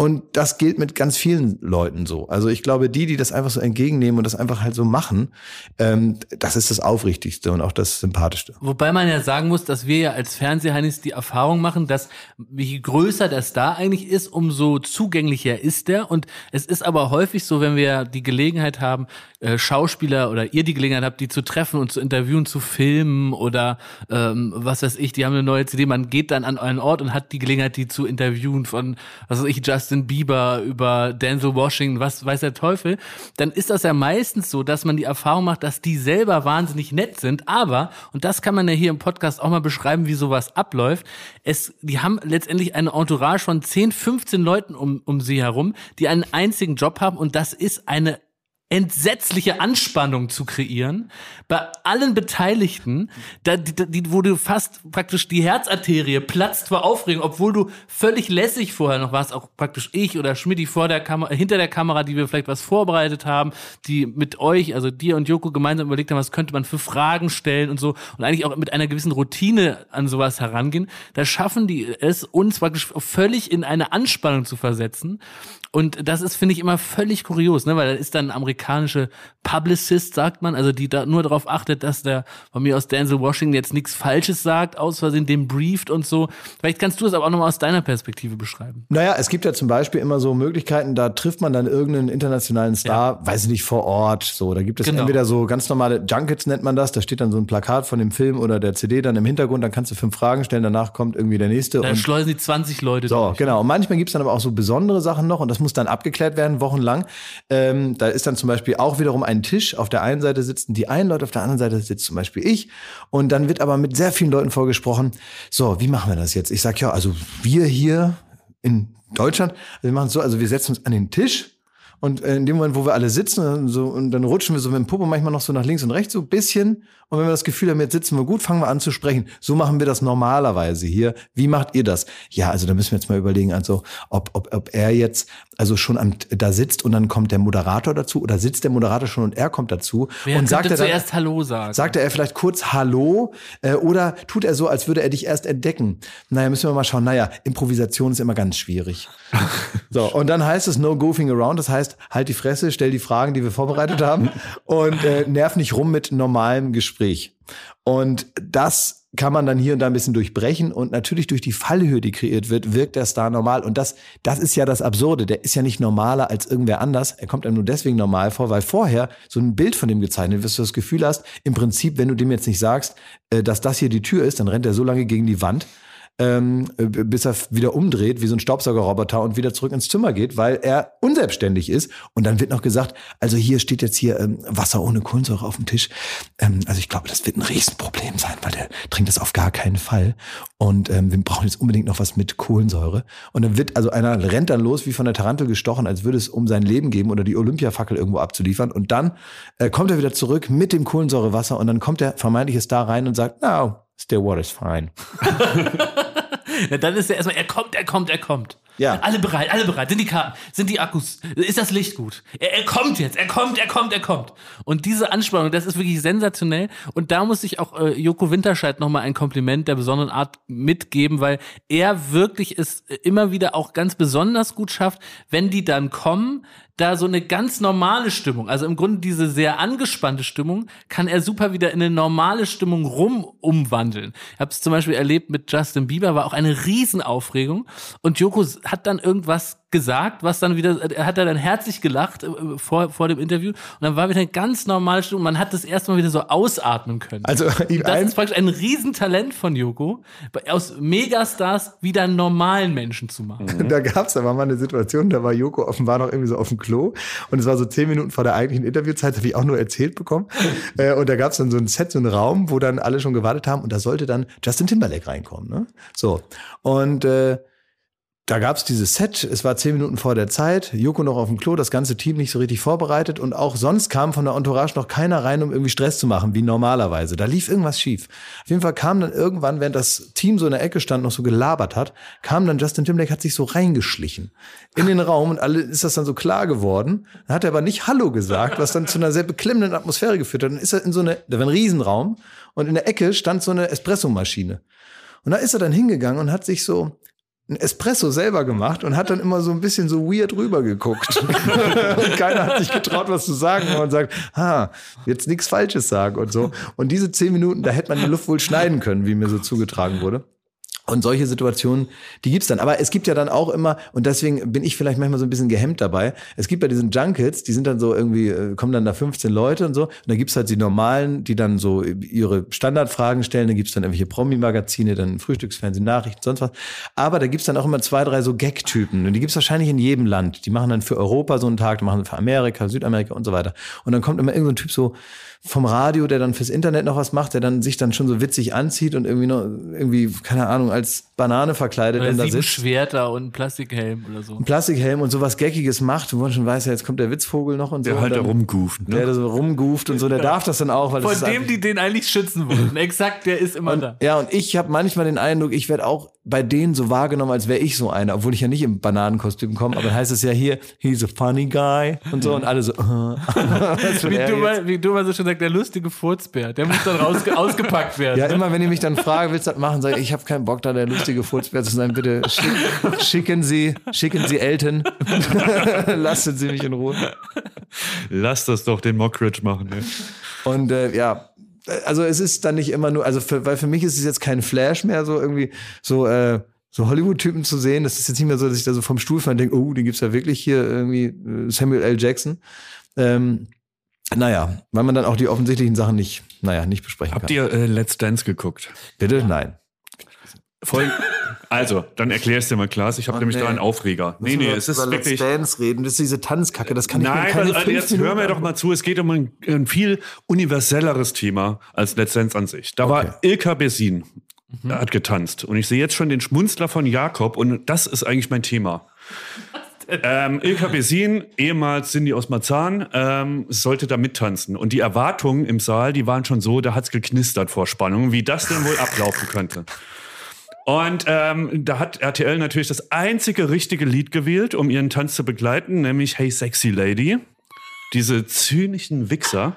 Und das gilt mit ganz vielen Leuten so. Also ich glaube, die, die das einfach so entgegennehmen und das einfach halt so machen, ähm, das ist das Aufrichtigste und auch das Sympathischste. Wobei man ja sagen muss, dass wir ja als Fernsehheinis die Erfahrung machen, dass je größer der Star eigentlich ist, umso zugänglicher ist der. Und es ist aber häufig so, wenn wir die Gelegenheit haben, äh, Schauspieler oder ihr die Gelegenheit habt, die zu treffen und zu interviewen, zu filmen oder ähm, was weiß ich, die haben eine neue CD, man geht dann an einen Ort und hat die Gelegenheit, die zu interviewen von, was weiß ich, Justin Bieber über Denzel Washington, was weiß der Teufel, dann ist das ja meistens so, dass man die Erfahrung macht, dass die selber wahnsinnig nett sind, aber, und das kann man ja hier im Podcast auch mal beschreiben, wie sowas abläuft, es, die haben letztendlich eine Entourage von 10, 15 Leuten um, um sie herum, die einen einzigen Job haben. Und das ist eine entsetzliche Anspannung zu kreieren bei allen Beteiligten, da, die, die, wo du fast praktisch die Herzarterie platzt vor Aufregung, obwohl du völlig lässig vorher noch warst, auch praktisch ich oder Schmidti vor der Kamera, hinter der Kamera, die wir vielleicht was vorbereitet haben, die mit euch, also dir und Joko gemeinsam überlegt haben, was könnte man für Fragen stellen und so und eigentlich auch mit einer gewissen Routine an sowas herangehen, da schaffen die es, uns praktisch völlig in eine Anspannung zu versetzen. Und das ist, finde ich, immer völlig kurios, ne? weil da ist dann ein amerikanische Publicist, sagt man, also die da nur darauf achtet, dass der von mir aus Denzel Washington jetzt nichts Falsches sagt, aus Versehen den brieft und so. Vielleicht kannst du es aber auch nochmal aus deiner Perspektive beschreiben. Naja, es gibt ja zum Beispiel immer so Möglichkeiten, da trifft man dann irgendeinen internationalen Star, weiß ich nicht, vor Ort. So, da gibt es Genau. entweder so ganz normale Junkets nennt man das, da steht dann so ein Plakat von dem Film oder der CD dann im Hintergrund, dann kannst du fünf Fragen stellen, danach kommt irgendwie der nächste. Da und schleusen die 20 Leute so, durch. genau. Und manchmal gibt's dann aber auch so besondere Sachen noch und das muss dann abgeklärt werden, wochenlang. Ähm, da ist dann zum Beispiel auch wiederum ein Tisch. Auf der einen Seite sitzen die einen Leute, auf der anderen Seite sitzt zum Beispiel ich. Und dann wird aber mit sehr vielen Leuten vorgesprochen, so, wie machen wir das jetzt? Ich sag ja, also wir hier in Deutschland, wir machen es so, also wir setzen uns an den Tisch und äh, in dem Moment, wo wir alle sitzen und, so, und dann rutschen wir so mit dem Popo manchmal noch so nach links und rechts so ein bisschen. Und wenn wir das Gefühl haben, jetzt sitzen wir gut, fangen wir an zu sprechen. So machen wir das normalerweise hier. Wie macht ihr das? Ja, also da müssen wir jetzt mal überlegen, also ob, ob, ob er jetzt also schon am, da sitzt und dann kommt der Moderator dazu oder sitzt der Moderator schon und er kommt dazu Wer und sagt er dann, zuerst Hallo sagen? Sagt er vielleicht kurz Hallo äh, oder tut er so, als würde er dich erst entdecken? Naja, müssen wir mal schauen. Naja, Improvisation ist immer ganz schwierig. so, und dann heißt es No Goofing Around. Das heißt, halt die Fresse, stell die Fragen, die wir vorbereitet haben und äh, nerv nicht rum mit normalem Gespräch. Und das kann man dann hier und da ein bisschen durchbrechen und natürlich durch die Fallhöhe, die kreiert wird, wirkt der Star normal. Und das, das ist ja das Absurde. Der ist ja nicht normaler als irgendwer anders. Er kommt einem nur deswegen normal vor, weil vorher so ein Bild von dem gezeichnet wird, dass du das Gefühl hast, im Prinzip, wenn du dem jetzt nicht sagst, äh, dass das hier die Tür ist, dann rennt er so lange gegen die Wand, ähm, bis er wieder umdreht, wie so ein Staubsaugerroboter und wieder zurück ins Zimmer geht, weil er unselbstständig ist. Und dann wird noch gesagt, also hier steht jetzt hier ähm, Wasser ohne Kohlensäure auf dem Tisch. Ähm, also ich glaube, das wird ein Riesenproblem sein, weil der trinkt das auf gar keinen Fall. Und ähm, wir brauchen jetzt unbedingt noch was mit Kohlensäure. Und dann wird, also einer rennt dann los, wie von der Tarantel gestochen, als würde es um sein Leben geben oder die Olympiafackel irgendwo abzuliefern. Und dann äh, kommt er wieder zurück mit dem Kohlensäurewasser und dann kommt der vermeintliche Star rein und sagt, no, Stillwater's fine. ja, dann ist er erstmal, er kommt, er kommt, er kommt. Ja. Alle bereit, alle bereit. Sind die Karten, sind die Akkus, ist das Licht gut? Er, er kommt jetzt, er kommt, er kommt, er kommt. Und diese Anspannung, das ist wirklich sensationell. Und da muss ich auch äh, Joko Winterscheid nochmal ein Kompliment der besonderen Art mitgeben, weil er wirklich es immer wieder auch ganz besonders gut schafft, wenn die dann kommen, da so eine ganz normale Stimmung, also im Grunde diese sehr angespannte Stimmung, kann er super wieder in eine normale Stimmung rum umwandeln. Ich habe es zum Beispiel erlebt mit Justin Bieber, war auch eine Riesenaufregung. Und Joko hat dann irgendwas gesagt, was dann wieder, er hat dann herzlich gelacht äh, vor, vor dem Interview und dann war wieder eine ganz normale Stimmung. Man hat das erstmal wieder so ausatmen können. Also ihm das ist praktisch ein Riesentalent von Joko, aus Megastars wieder normalen Menschen zu machen. da gab's aber mal eine Situation, da war Joko offenbar noch irgendwie so auf dem Klo und es war so zehn Minuten vor der eigentlichen Interviewzeit, habe ich auch nur erzählt bekommen. Äh, und da gab's dann so ein Set, so einen Raum, wo dann alle schon gewartet haben und da sollte dann Justin Timberlake reinkommen. Ne? So. Und äh, da gab's dieses Set, es war zehn Minuten vor der Zeit, Joko noch auf dem Klo, das ganze Team nicht so richtig vorbereitet und auch sonst kam von der Entourage noch keiner rein, um irgendwie Stress zu machen, wie normalerweise. Da lief irgendwas schief. Auf jeden Fall kam dann irgendwann, während das Team so in der Ecke stand, noch so gelabert hat, kam dann Justin Timberlake, hat sich so reingeschlichen in den Raum und alle ist das dann so klar geworden. Dann hat er aber nicht Hallo gesagt, was dann zu einer sehr beklemmenden Atmosphäre geführt hat. Dann ist er in so eine, da war ein Riesenraum und in der Ecke stand so eine Espressomaschine. Und da ist er dann hingegangen und hat sich so ein Espresso selber gemacht und hat dann immer so ein bisschen so weird rübergeguckt. und keiner hat sich getraut, was zu sagen. Und sagt, ha, jetzt nichts Falsches sagen und so. Und diese zehn Minuten, da hätte man die Luft wohl schneiden können, wie mir so zugetragen wurde. Und solche Situationen, die gibt's dann. Aber es gibt ja dann auch immer, und deswegen bin ich vielleicht manchmal so ein bisschen gehemmt dabei, es gibt bei diesen Junkets, die sind dann so irgendwie, äh, kommen dann da 15 Leute und so. Und da gibt's halt die normalen, die dann so ihre Standardfragen stellen. Da gibt's dann irgendwelche Promi-Magazine, dann Frühstücksfernsehen, Nachrichten, sonst was. Aber da gibt's dann auch immer zwei, drei so Gag-Typen. Und die gibt's wahrscheinlich in jedem Land. Die machen dann für Europa so einen Tag, die machen für Amerika, Südamerika und so weiter. Und dann kommt immer irgendein so Typ so, vom Radio, der dann fürs Internet noch was macht, der dann sich dann schon so witzig anzieht und irgendwie noch irgendwie keine Ahnung als Banane verkleidet Oder und da sitzt. Schwerter und ein Plastikhelm oder so. Ein Plastikhelm und sowas Geckiges macht, wo man schon weiß, ja, jetzt kommt der Witzvogel noch und so. Der halt und da rumguft. Der Ne? da so rumguft und so, der darf das dann auch, weil das Von ist dem, die den eigentlich schützen wollten. Exakt, der ist immer da. ja, und ich habe manchmal den Eindruck, ich werde auch bei denen so wahrgenommen, als wäre ich so einer, obwohl ich ja nicht im Bananenkostüm komme, aber dann heißt es ja hier, he's a funny guy und so und alle so, äh. Wie du, mal, wie du mal so schon sagst, der lustige Furzbär, der muss dann rausge ausgepackt werden. Ja, ne? immer wenn ihr mich dann fragt, willst du das machen, sage ich, ich habe keinen Bock da, der lustige Furzbär zu sein. Bitte schick, schicken Sie, schicken Sie Elton. Lassen Sie mich in Ruhe. Lass das doch den Mockridge machen. Ne? Und äh, ja, also es ist dann nicht immer nur, also für, weil für mich ist es jetzt kein Flash mehr, so irgendwie so äh, so Hollywood-Typen zu sehen. Das ist jetzt nicht mehr so, dass ich da so vom Stuhl falle und denke, oh, den gibt's ja wirklich hier irgendwie äh, Samuel L. Jackson. Ähm, naja, weil man dann auch die offensichtlichen Sachen nicht, naja, nicht besprechen Habt kann. ihr äh, Let's Dance geguckt? Bitte? Nein. Voll. Also, dann erklär es dir mal, Klaas. Ich habe Oh, nämlich nee. da einen Aufreger. Nee, nee, es ist wirklich. Dance reden. Das ist diese Tanzkacke. Das kann ich mir Nein, keine also jetzt hör mir doch mal zu. Es geht um ein, ein viel universelleres Thema als Let's Dance an sich. Da Okay. war Ilka Bessin, hat getanzt. Und ich sehe jetzt schon den Schmunzler von Jakob und das ist eigentlich mein Thema. Ähm, Ilka Bessin, ehemals Cindy aus Marzahn, ähm, sollte da mittanzen. Und die Erwartungen im Saal, die waren schon so, da hat's geknistert vor Spannung, wie das denn wohl ablaufen könnte. Und ähm, da hat RTL natürlich das einzige richtige Lied gewählt, um ihren Tanz zu begleiten, nämlich Hey Sexy Lady. Diese zynischen Wichser.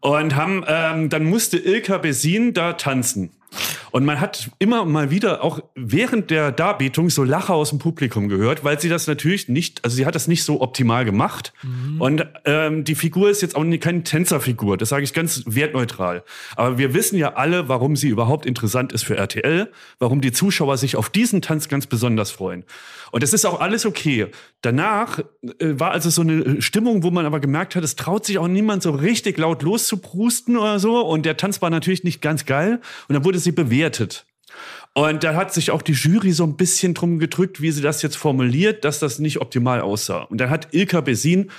Und haben, ähm, dann musste Ilka Bessin da tanzen. Und man hat immer mal wieder auch während der Darbietung so Lacher aus dem Publikum gehört, weil sie das natürlich nicht, also sie hat das nicht so optimal gemacht. Und ähm, die Figur ist jetzt auch keine Tänzerfigur, das sage ich ganz wertneutral. Aber wir wissen ja alle, warum sie überhaupt interessant ist für RTL, warum die Zuschauer sich auf diesen Tanz ganz besonders freuen. Und das ist auch alles okay. Danach äh, war also so eine Stimmung, wo man aber gemerkt hat, es traut sich auch niemand so richtig laut loszuprusten oder so. Und der Tanz war natürlich nicht ganz geil. Und dann wurde sie bewertet. Und da hat sich auch die Jury so ein bisschen drum gedrückt, wie sie das jetzt formuliert, dass das nicht optimal aussah. Und dann hat Ilka Besin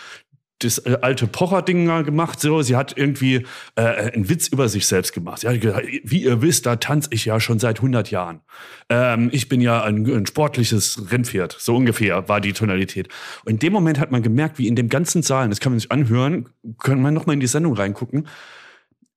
das äh, alte Pocher-Ding gemacht. So, sie hat irgendwie äh, einen Witz über sich selbst gemacht. Sie hat gesagt, wie ihr wisst, da tanze ich ja schon seit 100 Jahren. Ähm, ich bin ja ein, ein sportliches Rennpferd. So ungefähr war die Tonalität. Und in dem Moment hat man gemerkt, wie in dem ganzen Saal, das kann man sich anhören, können wir noch mal in die Sendung reingucken,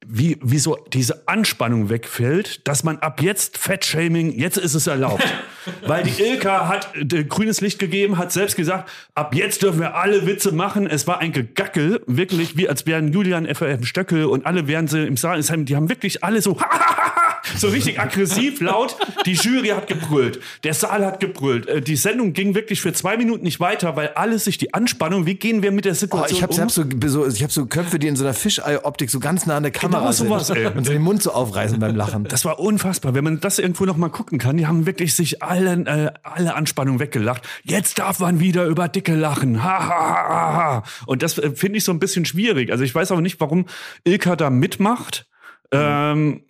wie, wie so diese Anspannung wegfällt, dass man ab jetzt Fettshaming, jetzt ist es erlaubt. Weil die Ilka hat äh, grünes Licht gegeben, hat selbst gesagt, ab jetzt dürfen wir alle Witze machen. Es war ein Gegackel, wirklich, wie als wären Julian FRM Stöckel und alle wären sie im Saal. Die haben wirklich alle so so richtig aggressiv laut. Die Jury hat gebrüllt, der Saal hat gebrüllt. Äh, die Sendung ging wirklich für zwei Minuten nicht weiter, weil alles sich die Anspannung, wie gehen wir mit der Situation oh, ich hab, um? Ich habe so, so, hab so Köpfe, die in so einer Fischei-Optik so ganz nah an der Kamera Genau sowas, sind ey. und so den Mund so aufreißen beim Lachen. Das war unfassbar. Wenn man das irgendwo noch mal gucken kann, die haben wirklich sich alle, äh, alle Anspannung weggelacht. Jetzt darf man wieder über Dicke lachen. Ha, ha, ha, ha. Und das äh, finde ich so ein bisschen schwierig. Also ich weiß auch nicht, warum Ilka da mitmacht. Ähm, da,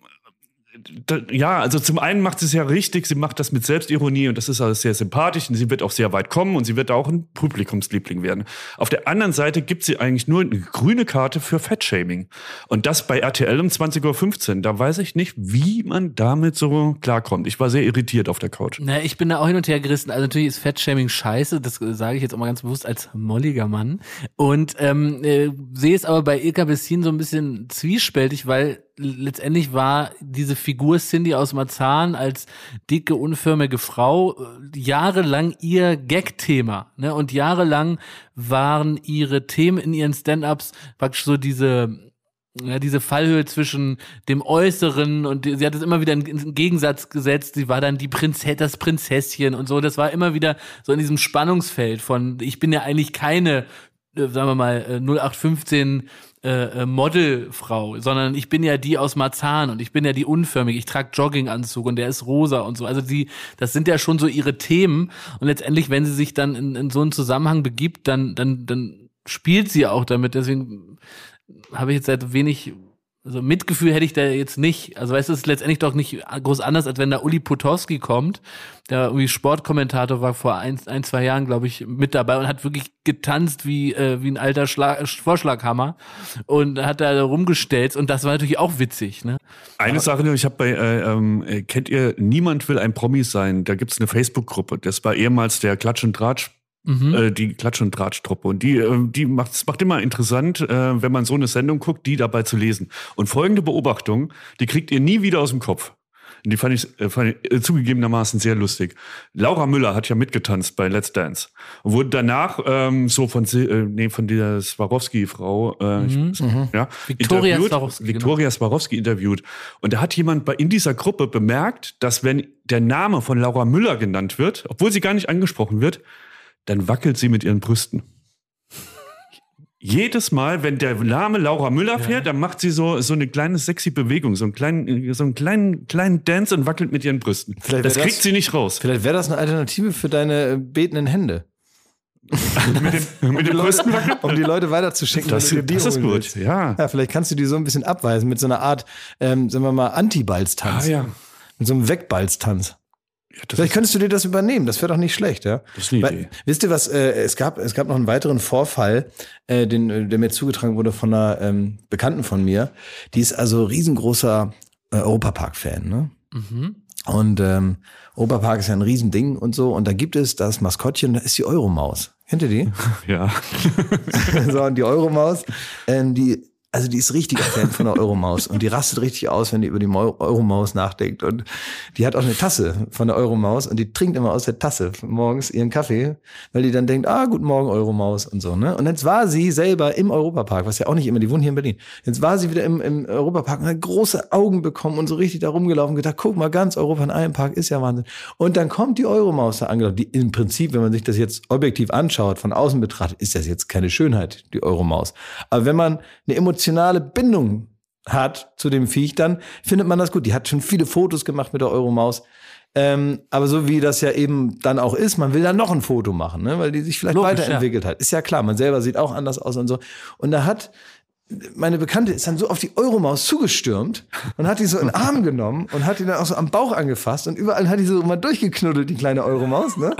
ja, also zum einen macht sie es ja richtig, sie macht das mit Selbstironie und das ist alles sehr sympathisch und sie wird auch sehr weit kommen und sie wird auch ein Publikumsliebling werden. Auf der anderen Seite gibt sie eigentlich nur eine grüne Karte für Fettshaming. Und das bei RTL um 20.15 Uhr. Da weiß ich nicht, wie man damit so klarkommt. Ich war sehr irritiert auf der Couch. Na, ich bin da auch hin und her gerissen. Also natürlich ist Fettshaming scheiße, das sage ich jetzt auch mal ganz bewusst als molliger Mann. Und ähm, äh, sehe es aber bei Ilka Bessin so ein bisschen zwiespältig, weil letztendlich war diese Figur Cindy aus Marzahn als dicke, unförmige Frau äh, jahrelang ihr Gag-Thema. Ne? Und jahrelang waren ihre Themen in ihren Stand-ups praktisch so diese ja, diese Fallhöhe zwischen dem Äußeren und sie hat es immer wieder in, Gegensatz gesetzt. Sie war dann die Prinzess, das Prinzesschen und so. Das war immer wieder so in diesem Spannungsfeld von, ich bin ja eigentlich keine, äh, sagen wir mal, äh, 0815 äh, äh, Modelfrau, sondern ich bin ja die aus Marzahn und ich bin ja die unförmig. Ich trage Jogginganzug und der ist rosa und so. Also die, das sind ja schon so ihre Themen. Und letztendlich, wenn sie sich dann in, in so einen Zusammenhang begibt, dann, dann, dann spielt sie auch damit. Deswegen habe ich jetzt seit wenig also Mitgefühl hätte ich da jetzt nicht. Also weißt du, es ist letztendlich doch nicht groß anders, als wenn da Uli Potowski kommt, der irgendwie Sportkommentator war vor ein, ein zwei Jahren, glaube ich, mit dabei und hat wirklich getanzt wie, äh, wie ein alter Schlag, Vorschlaghammer und hat da rumgestellt und das war natürlich auch witzig. Ne? Eine Sache, ich habe bei, äh, ähm, kennt ihr, niemand will ein Promi sein, da gibt's eine Facebook-Gruppe, das war ehemals der Klatsch und Tratsch Mhm. äh, die Klatsch- und Drahtstruppe. Und die, äh, die macht es macht immer interessant, äh, wenn man so eine Sendung guckt, die dabei zu lesen. Und folgende Beobachtung, die kriegt ihr nie wieder aus dem Kopf. Und die fand ich, äh, fand ich äh, zugegebenermaßen sehr lustig. Laura Müller hat ja mitgetanzt bei Let's Dance und wurde danach ähm, so von äh, nee, von der Swarovski-Frau äh, ich- ja, Victoria interviewt, Swarovski, genau. Victoria Swarovski interviewt. Und da hat jemand bei in dieser Gruppe bemerkt, dass wenn der Name von Laura Müller genannt wird, obwohl sie gar nicht angesprochen wird, dann wackelt sie mit ihren Brüsten. Jedes Mal, wenn der Name Laura Müller fährt, dann macht sie so, so eine kleine sexy Bewegung, so einen kleinen, so einen kleinen, kleinen Dance und wackelt mit ihren Brüsten. Vielleicht das kriegt das- sie nicht raus. Vielleicht wäre das eine Alternative für deine äh, betenden Hände. mit den, mit den Brüsten wackeln? um die Leute weiterzuschicken. Das, dir das ist gut, ja. Ja, vielleicht kannst du die so ein bisschen abweisen mit so einer Art, ähm, sagen wir mal, Anti-Balztanz. Ah, ja. Mit so einem Wegbalztanz. Ja, Vielleicht könntest du dir das übernehmen, das wäre doch nicht schlecht, ja. Das ist eine Weil, Idee. Wisst ihr was, äh, es gab, es gab noch einen weiteren Vorfall, äh, den, äh, der mir zugetragen wurde von einer ähm, Bekannten von mir. Die ist also riesengroßer äh, Europapark-Fan, ne? Mhm. Und ähm, Europapark ist ja ein Riesending und so. Und da gibt es das Maskottchen, da ist die Euromaus. Kennt ihr die? ja. so, und die Euromaus, ähm, die, also die ist richtiger Fan von der Euromaus und die rastet richtig aus, wenn die über die Mau- Euromaus nachdenkt. Und die hat auch eine Tasse von der Euromaus und die trinkt immer aus der Tasse morgens ihren Kaffee, weil die dann denkt, ah, guten Morgen, Euromaus und so, ne? Und jetzt war sie selber im Europapark, was ja auch nicht immer, die wohnen hier in Berlin. Jetzt war sie wieder im, im Europapark und hat große Augen bekommen und so richtig da rumgelaufen und gedacht, guck mal, ganz Europa in einem Park ist ja Wahnsinn. Und dann kommt die Euromaus da angelaufen, die im Prinzip, wenn man sich das jetzt objektiv anschaut, von außen betrachtet, ist das jetzt keine Schönheit, die Euromaus. Aber wenn man eine emotionale Bindung hat zu dem Viech, dann findet man das gut. Die hat schon viele Fotos gemacht mit der Euromaus. Ähm, aber so wie das ja eben dann auch ist, man will dann noch ein Foto machen, ne? weil die sich vielleicht Logisch, weiterentwickelt hat. Ist ja klar, man selber sieht auch anders aus und so. Und da hat meine Bekannte ist dann so auf die Euromaus zugestürmt und hat die so in den Arm genommen und hat die dann auch so am Bauch angefasst und überall hat die so mal durchgeknuddelt, die kleine Euromaus, ne?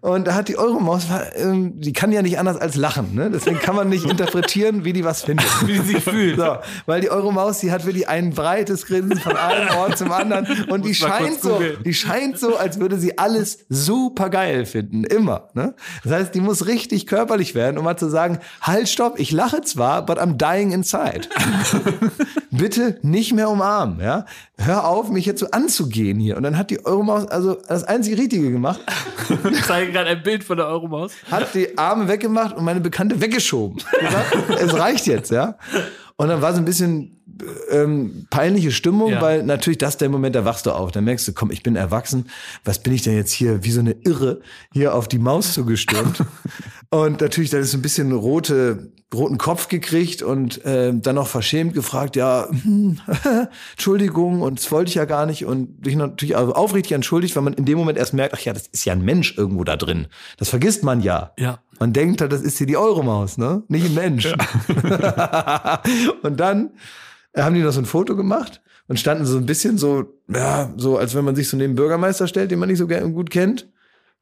Und da hat die Euromaus, ähm, die kann ja nicht anders als lachen, ne? Deswegen kann man nicht interpretieren, wie die was findet. Wie sie sich fühlt. So, weil die Euromaus, die hat wirklich ein breites Grinsen von einem Ort zum anderen und die scheint so, die scheint so, als würde sie alles super geil finden, immer. Ne? Das heißt, die muss richtig körperlich werden, um mal zu sagen, halt, stopp, ich lache zwar, but I'm dying inside. Bitte nicht mehr umarmen, ja? Hör auf, mich jetzt so anzugehen hier. Und dann hat die Euromaus also das einzige Richtige gemacht, Ich zeige gerade ein Bild von der Euromaus. hat die Arme weggemacht und meine Bekannte weggeschoben. Gesagt, es reicht jetzt, ja. Und dann war so ein bisschen ähm, peinliche Stimmung, Ja. weil natürlich das der Moment, da wachst du auf. Dann merkst du, komm, ich bin erwachsen. Was bin ich denn jetzt hier wie so eine Irre hier auf die Maus zugestürmt? und natürlich, dann ist so ein bisschen rote, roten Kopf gekriegt und äh, dann noch verschämt gefragt, ja, hm, Entschuldigung, und das wollte ich ja gar nicht. Und dich natürlich also aufrichtig entschuldigt, weil man in dem Moment erst merkt, ach ja, das ist ja ein Mensch irgendwo da drin. Das vergisst man ja. Ja. Man denkt halt, das ist hier die Euromaus, ne? Nicht ein Mensch. und dann haben die noch so ein Foto gemacht und standen so ein bisschen so, ja, so als wenn man sich so neben Bürgermeister stellt, den man nicht so gut kennt.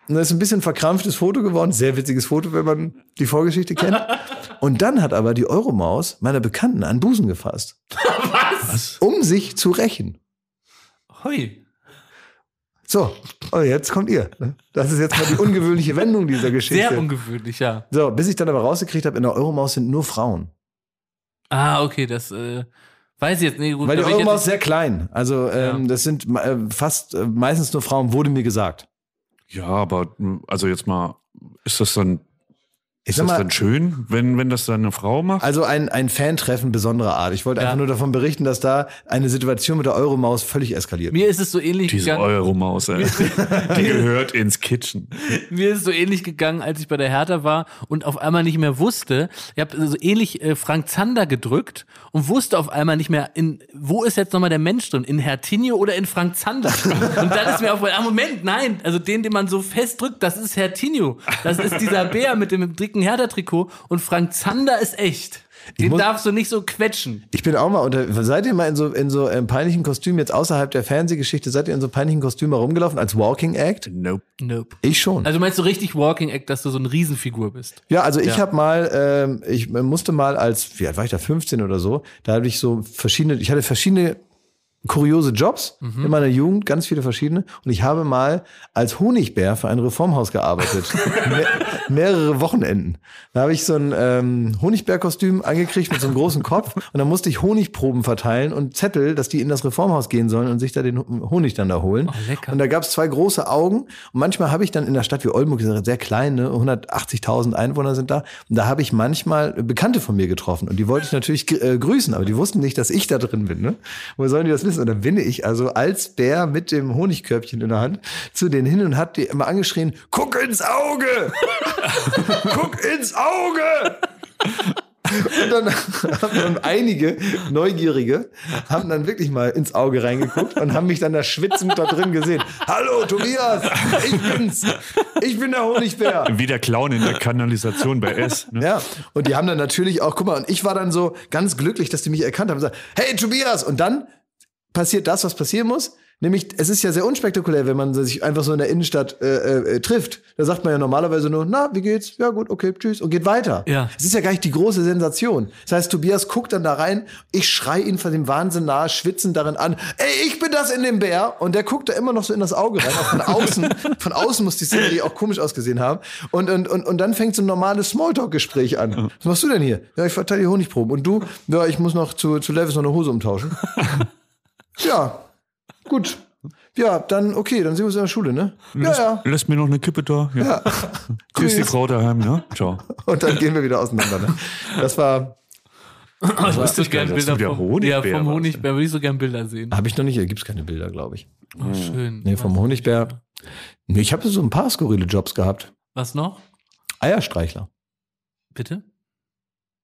Und das ist ein bisschen verkrampftes Foto geworden, sehr witziges Foto, wenn man die Vorgeschichte kennt. Und dann hat aber die Euromaus meiner Bekannten an Busen gefasst. Was? Um sich zu rächen. Hui. So, und jetzt kommt ihr. ne? Das ist jetzt mal die ungewöhnliche Wendung dieser Geschichte. Sehr ungewöhnlich, ja. so, bis ich dann aber rausgekriegt habe, in der Euromaus sind nur Frauen. Ah, okay, das äh, weiß ich jetzt nicht. Gut, Weil die Euromaus jetzt sehr klein. Also ähm, Ja. das sind äh, fast äh, meistens nur Frauen, wurde mir gesagt. Ja, aber mh, also jetzt mal, ist das dann, ist sag das mal, dann schön, wenn, wenn das dann eine Frau macht? also ein, ein Fan-Treffen besonderer Art. Ich wollte Ja. einfach nur davon berichten, dass da eine Situation mit der Euromaus völlig eskaliert. Mir ist es so ähnlich Diese gegangen. Euromaus, ey. Die gehört ins Kitchen. Mir ist es so ähnlich gegangen, als ich bei der Hertha war und auf einmal nicht mehr wusste. Ich habe so ähnlich äh, Frank Zander gedrückt und wusste auf einmal nicht mehr, in wo ist jetzt nochmal der Mensch drin? In Hertinho oder in Frank Zander? Und dann ist mir aufgefallen, ah Moment, nein, also den, den man so fest drückt, das ist Hertinho. Das ist dieser Bär mit dem dicken Hertha-Trikot und Frank Zander ist echt. Den muss- darfst du nicht so quetschen. Ich bin auch mal unter. Seid ihr mal in so in so ähm, peinlichen Kostümen jetzt außerhalb der Fernsehgeschichte? Seid ihr in so peinlichen Kostümen herumgelaufen als Walking Act? Nope. Nope. Ich schon. Also meinst du richtig Walking Act, dass du so eine Riesenfigur bist? Ja, also ich Ja. habe mal, ähm, ich musste mal als, wie alt war ich da, 15 oder so, da hatte ich so verschiedene, ich hatte verschiedene kuriose Jobs in meiner Jugend, ganz viele verschiedene. Und ich habe mal als Honigbär für ein Reformhaus gearbeitet. Me mehrere Wochenenden. Da habe ich so ein ähm, Honigbär-Kostüm angekriegt mit so einem großen Kopf. Und dann musste ich Honigproben verteilen und Zettel, dass die in das Reformhaus gehen sollen und sich da den Honig dann da holen. Oh. Und da gab es zwei große Augen. Und manchmal habe ich dann in der Stadt wie Oldenburg, ist sehr klein, ne, 180.000 Einwohner sind da. Und da habe ich manchmal Bekannte von mir getroffen. Und die wollte ich natürlich äh, grüßen, aber die wussten nicht, dass ich da drin bin. Ne? Woher sollen die das wissen? Und dann bin ich also als Bär mit dem Honigkörbchen in der Hand zu denen hin und hat die immer angeschrien, guck ins Auge! guck ins Auge! Und dann haben dann einige Neugierige haben dann wirklich mal ins Auge reingeguckt und haben mich dann da schwitzend da drin gesehen. Hallo Tobias, ich bin's. Ich bin der Honigbär. Wie der Clown in der Kanalisation bei S. Ne? Ja, und die haben dann natürlich auch, guck mal, und ich war dann so ganz glücklich, dass die mich erkannt haben und gesagt, hey Tobias, und dann passiert das, was passieren muss. Nämlich, es ist ja sehr unspektakulär, wenn man sich einfach so in der Innenstadt äh, äh, trifft. Da sagt man ja normalerweise nur, na, wie geht's? Ja gut, okay, tschüss und geht weiter. Ja. Es ist ja gar nicht die große Sensation. Das heißt, Tobias guckt dann da rein, ich schrei ihn von dem Wahnsinn nahe, schwitzend darin an, ey, ich bin das in dem Bär. Und der guckt da immer noch so in das Auge rein. Auch von außen, von außen muss die Szenerie auch komisch ausgesehen haben. Und, und, und, und dann fängt so ein normales Smalltalk-Gespräch an. Was machst du denn hier? Ja, ich verteile die Honigproben. Und du? Ja, ich muss noch zu, zu Levis noch eine Hose umtauschen. ja, gut. Ja, dann, okay, dann sehen wir uns in der Schule, ne? Ja, ja. Lässt mir noch eine Kippe da. Ja. Sie ist die Grüß. Frau daheim, ne? Ciao. Und dann gehen wir wieder auseinander, ne? Das war, Also ich so geil, gerne Bilder vom, Honigbär ja, vom Honigbär würde ich so gerne Bilder sehen. habe ich noch nicht, gibt's keine Bilder, glaube ich. Oh, schön. Nee, vom Honigbär. Nee, ich habe so ein paar skurrile Jobs gehabt. Was noch? Eierstreichler. Bitte?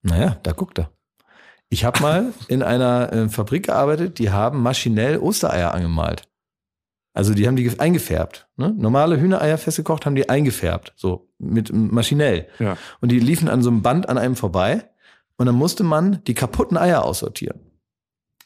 Naja, da guckt er. Ich habe mal in einer äh, Fabrik gearbeitet, die haben maschinell Ostereier angemalt. Also die haben die ge- eingefärbt. Ne? Normale Hühnereier festgekocht haben die eingefärbt, so mit maschinell. Ja. Und die liefen an so einem Band an einem vorbei. Und dann musste man die kaputten Eier aussortieren.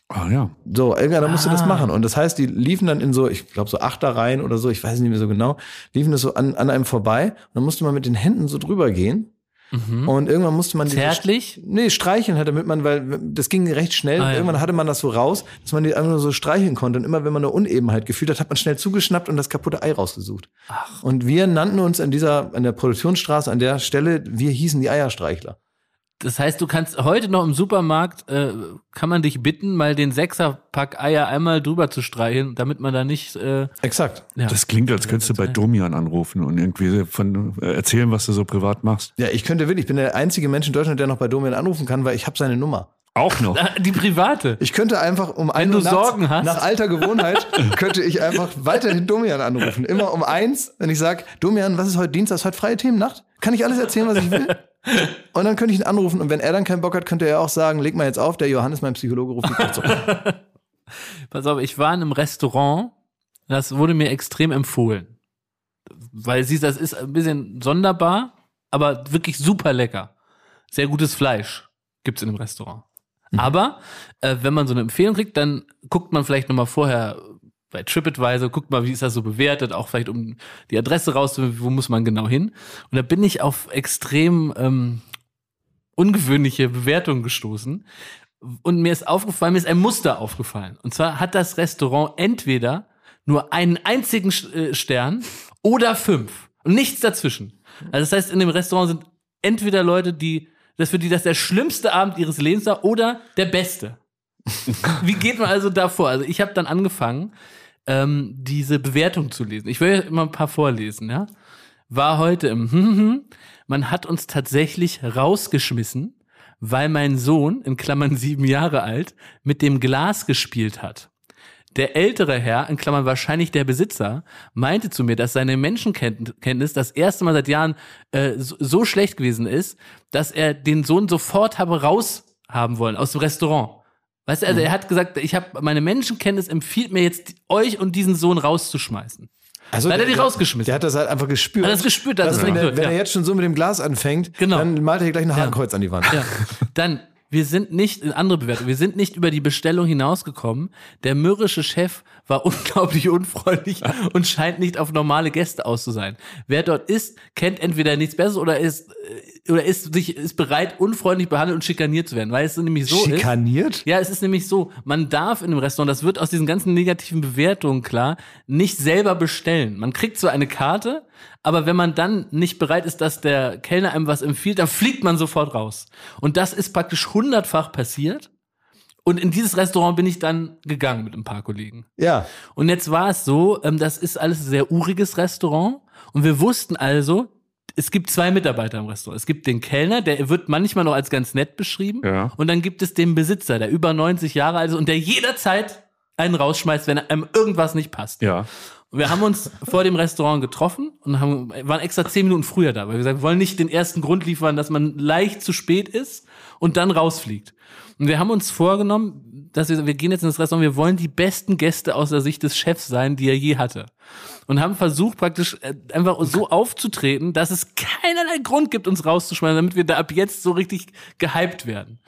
Ah ja. So, irgendwann musste das Ah. machen. Und das heißt, die liefen dann in so, ich glaube, so Achterreihen oder so, ich weiß nicht mehr so genau, liefen das so an, an einem vorbei. Und dann musste man mit den Händen so drüber gehen. Mhm. Und irgendwann musste man diese- Zärtlich? Nee, streicheln halt, damit man, weil das ging recht schnell. Ah, ja. Irgendwann hatte man das so raus, dass man die einfach nur so streicheln konnte. Und immer wenn man eine Unebenheit gefühlt hat, hat man schnell zugeschnappt und das kaputte Ei rausgesucht. Ach. Und wir nannten uns an dieser, an der Produktionsstraße, an der Stelle, wir hießen die Eierstreichler. Das heißt, du kannst heute noch im Supermarkt, äh, kann man dich bitten, mal den Sechserpack Eier einmal drüber zu streichen, damit man da nicht. Äh, Exakt. ja. Das klingt, als könntest du bei Domian anrufen und irgendwie von äh, erzählen, was du so privat machst. Ja, ich könnte wirklich, ich bin der einzige Mensch in Deutschland, der noch bei Domian anrufen kann, weil ich habe seine Nummer. Auch noch. Ah, die private. Ich könnte einfach um ein du Uhr nachts, Sorgen hast. nach alter Gewohnheit, könnte ich einfach weiterhin Domian anrufen. Immer um eins, wenn ich sage, Domian, was ist heute Dienstag, ist heute freie Themennacht? Kann ich alles erzählen, was ich will? Und dann könnte ich ihn anrufen und wenn er dann keinen Bock hat, könnte er auch sagen, leg mal jetzt auf, der Johannes, mein Psychologe, ruft mich kurz zurück. Pass auf, ich war in einem Restaurant, das wurde mir extrem empfohlen. Weil sie, das ist ein bisschen sonderbar, aber wirklich super lecker. Sehr gutes Fleisch gibt's in dem Restaurant. Aber äh, wenn man so eine Empfehlung kriegt, dann guckt man vielleicht nochmal vorher bei TripAdvisor, guckt mal, wie ist das so bewertet, auch vielleicht um die Adresse rauszufinden, wo muss man genau hin. Und da bin ich auf extrem ähm, ungewöhnliche Bewertungen gestoßen. Und mir ist aufgefallen, mir ist ein Muster aufgefallen. Und zwar hat das Restaurant entweder nur einen einzigen äh, Stern oder fünf. Und nichts dazwischen. Also das heißt, in dem Restaurant sind entweder Leute, die, das für die das der schlimmste Abend ihres Lebens war oder der beste. Wie geht man also da vor? Also ich habe dann angefangen, ähm, diese Bewertung zu lesen. Ich will immer ein paar vorlesen, ja. War heute im Man hat uns tatsächlich rausgeschmissen, weil mein Sohn, in Klammern sieben Jahre alt, mit dem Glas gespielt hat. Der ältere Herr, in Klammern wahrscheinlich der Besitzer, meinte zu mir, dass seine Menschenkenntnis das erste Mal seit Jahren äh, so, schlecht gewesen ist, dass er den Sohn sofort habe raushaben wollen aus dem Restaurant. Weißt du, also er hat gesagt, ich habe meine Menschenkenntnis empfiehlt mir jetzt euch und diesen Sohn rauszuschmeißen. Also Dann hat er die rausgeschmissen. Der hat das halt einfach gespürt. Hat das gespürt, das ist wenn, er, wenn ja. er jetzt schon so mit dem Glas anfängt, Genau. dann malt er hier gleich ein Hakenkreuz an die Wand. Ja. Dann, wir sind nicht, in andere Bewertung, wir sind nicht über die Bestellung hinausgekommen. Der mürrische Chef war unglaublich unfreundlich und scheint nicht auf normale Gäste aus zu sein. Wer dort ist, kennt entweder nichts Besseres oder ist, äh, oder ist sich, ist bereit, unfreundlich behandelt und schikaniert zu werden. Weil es nämlich so ist. Schikaniert? Ja, es ist nämlich so, man darf in einem Restaurant, das wird aus diesen ganzen negativen Bewertungen klar, nicht selber bestellen. Man kriegt zwar eine Karte, aber wenn man dann nicht bereit ist, dass der Kellner einem was empfiehlt, dann fliegt man sofort raus. Und das ist praktisch hundertfach passiert. Und in dieses Restaurant bin ich dann gegangen mit ein paar Kollegen. Ja. Und jetzt war es so, ähm, das ist alles ein sehr uriges Restaurant. Und wir wussten also, es gibt zwei Mitarbeiter im Restaurant. Es gibt den Kellner, der wird manchmal noch als ganz nett beschrieben. Ja. Und dann gibt es den Besitzer, der über 90 Jahre alt ist und der jederzeit einen rausschmeißt, wenn einem irgendwas nicht passt. Ja. Und wir haben uns vor dem Restaurant getroffen und haben, waren extra zehn Minuten früher da, weil wir gesagt, wir wollen nicht den ersten Grund liefern, dass man leicht zu spät ist und dann rausfliegt. Und wir haben uns vorgenommen, dass wir, wir gehen jetzt in das Restaurant, wir wollen die besten Gäste aus der Sicht des Chefs sein, die er je hatte. Und haben versucht, praktisch äh, einfach so aufzutreten, dass es keinerlei Grund gibt, uns rauszuschmeißen, damit wir da ab jetzt so richtig gehypt werden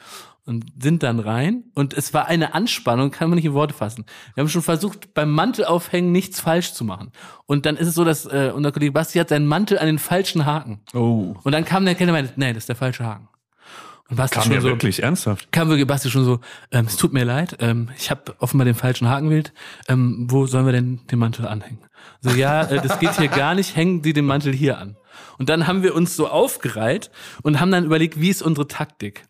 und sind dann rein und es war eine Anspannung, kann man nicht in Worte fassen. Wir haben schon versucht, beim Mantelaufhängen nichts falsch zu machen. Und dann ist es so, dass äh, unser Kollege Basti hat seinen Mantel an den falschen Haken. Oh. Und dann kam der Kellner und meinte, nee, das ist der falsche Haken. Und Basti Kam schon ja so, wirklich ernsthaft. kam wirklich Basti schon so, ähm, es tut mir leid, ähm, ich habe offenbar den falschen Haken gewählt. Ähm, wo sollen wir denn den Mantel anhängen? So, ja, äh, das geht hier gar nicht, hängen die den Mantel hier an. Und dann haben wir uns so aufgereiht und haben dann überlegt, wie ist unsere Taktik?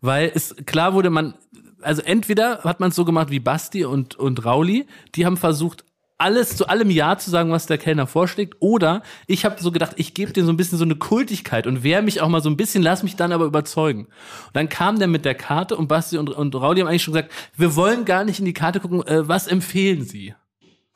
Weil es klar wurde, man, also entweder hat man es so gemacht wie Basti und, und Rauli, die haben versucht, alles zu allem Ja zu sagen, was der Kellner vorschlägt. Oder ich habe so gedacht, ich gebe dir so ein bisschen so eine Kultigkeit und wehr mich auch mal so ein bisschen, lass mich dann aber überzeugen. Und dann kam der mit der Karte und Basti und, und Rauli haben eigentlich schon gesagt, wir wollen gar nicht in die Karte gucken, äh, was empfehlen sie?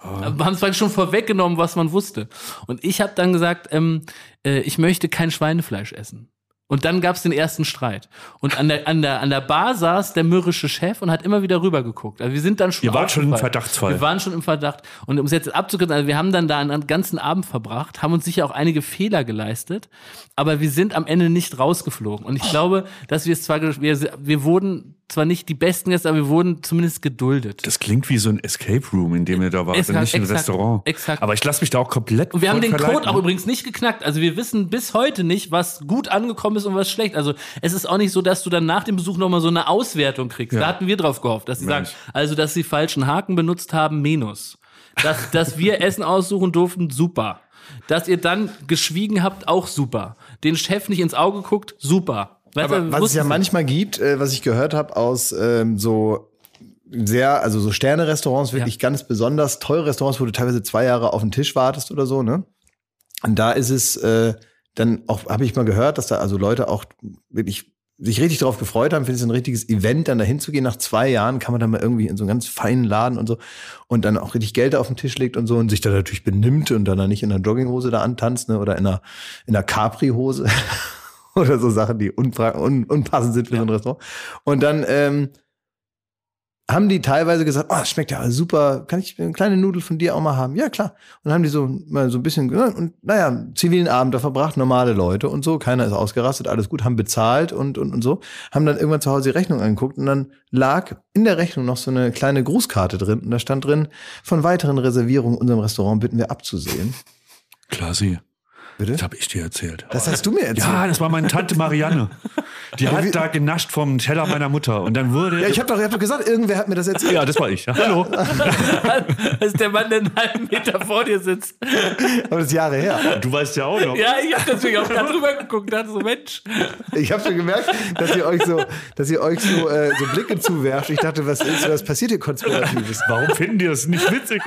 Wir haben es schon vorweggenommen, was man wusste. Und ich habe dann gesagt, ähm, äh, ich möchte kein Schweinefleisch essen. Und dann gab es den ersten Streit. Und an der, an, der, an der Bar saß der mürrische Chef und hat immer wieder rübergeguckt. Also wir sind dann schon. Ihr wart schon im. Verdachtsfall. Wir waren schon im Verdacht. Und um es jetzt abzukürzen, also wir haben dann da einen ganzen Abend verbracht, haben uns sicher auch einige Fehler geleistet, aber wir sind am Ende nicht rausgeflogen. Und ich glaube, dass wir es zwar, wir, wir wurden zwar nicht die besten Gäste, aber wir wurden zumindest geduldet. Das klingt wie so ein Escape Room, in dem ihr da wart, Exakt, nicht ein exakt, Restaurant. exakt. Aber ich lasse mich da auch komplett Und wir haben den Code verleiten. auch übrigens nicht geknackt. Also wir wissen bis heute nicht, was gut angekommen ist und was schlecht. Also es ist auch nicht so, dass du dann nach dem Besuch nochmal so eine Auswertung kriegst. Da hatten wir drauf gehofft, dass sie Mensch. sagen, also dass sie falschen Haken benutzt haben, Minus. Dass, dass wir Essen aussuchen durften, super. Dass ihr dann geschwiegen habt, auch super. Den Chef nicht ins Auge guckt, super. Weißt Aber was es ja manchmal gibt, äh, was ich gehört habe aus ähm, so sehr, also so Sterne-Restaurants, wirklich ganz besonders teure Restaurants, wo du teilweise zwei Jahre auf den Tisch wartest oder so, ne? Und da ist es äh, dann auch, habe ich mal gehört, dass da also Leute auch wirklich sich richtig darauf gefreut haben, finde ich so ein richtiges Event, dann dahin zu gehen. Nach zwei Jahren kann man dann mal irgendwie in so einen ganz feinen Laden und so und dann auch richtig Geld auf den Tisch legt und so und sich dann natürlich benimmt und dann, dann nicht in einer Jogginghose da antanzt, ne? Oder in einer, in einer Capri-Hose. oder so Sachen, die un unpassend sind für so ein Restaurant. Und dann ähm, haben die teilweise gesagt, oh, das schmeckt ja super, kann ich eine kleine Nudel von dir auch mal haben? Ja, klar. Und dann haben die so mal so ein bisschen, ja, und naja, zivilen Abend da verbracht, normale Leute und so, keiner ist ausgerastet, alles gut, haben bezahlt und, und, und so, haben dann irgendwann zu Hause die Rechnung angeguckt und dann lag in der Rechnung noch so eine kleine Grußkarte drin und da stand drin, von weiteren Reservierungen unserem Restaurant bitten wir abzusehen. Klasi, Bitte? das habe ich dir erzählt. Das hast du mir erzählt. Ja, das war meine Tante Marianne. Die hat da genascht vom Teller meiner Mutter. Und dann wurde. Ja, ich habe doch, ich hab doch gesagt, irgendwer hat mir das erzählt. ja, das war ich. Ja. Hallo. Das ist der Mann, der einen halben Meter vor dir sitzt. Aber das ist Jahre her. Du weißt ja auch noch. Ja, ich habe deswegen auch da drüber geguckt und dachte so, Mensch. Ich habe schon gemerkt, dass ihr euch so, dass ihr euch so, äh, so Blicke zuwerft. Ich dachte, was ist, was passiert hier konspiratives? Warum finden die das nicht witzig?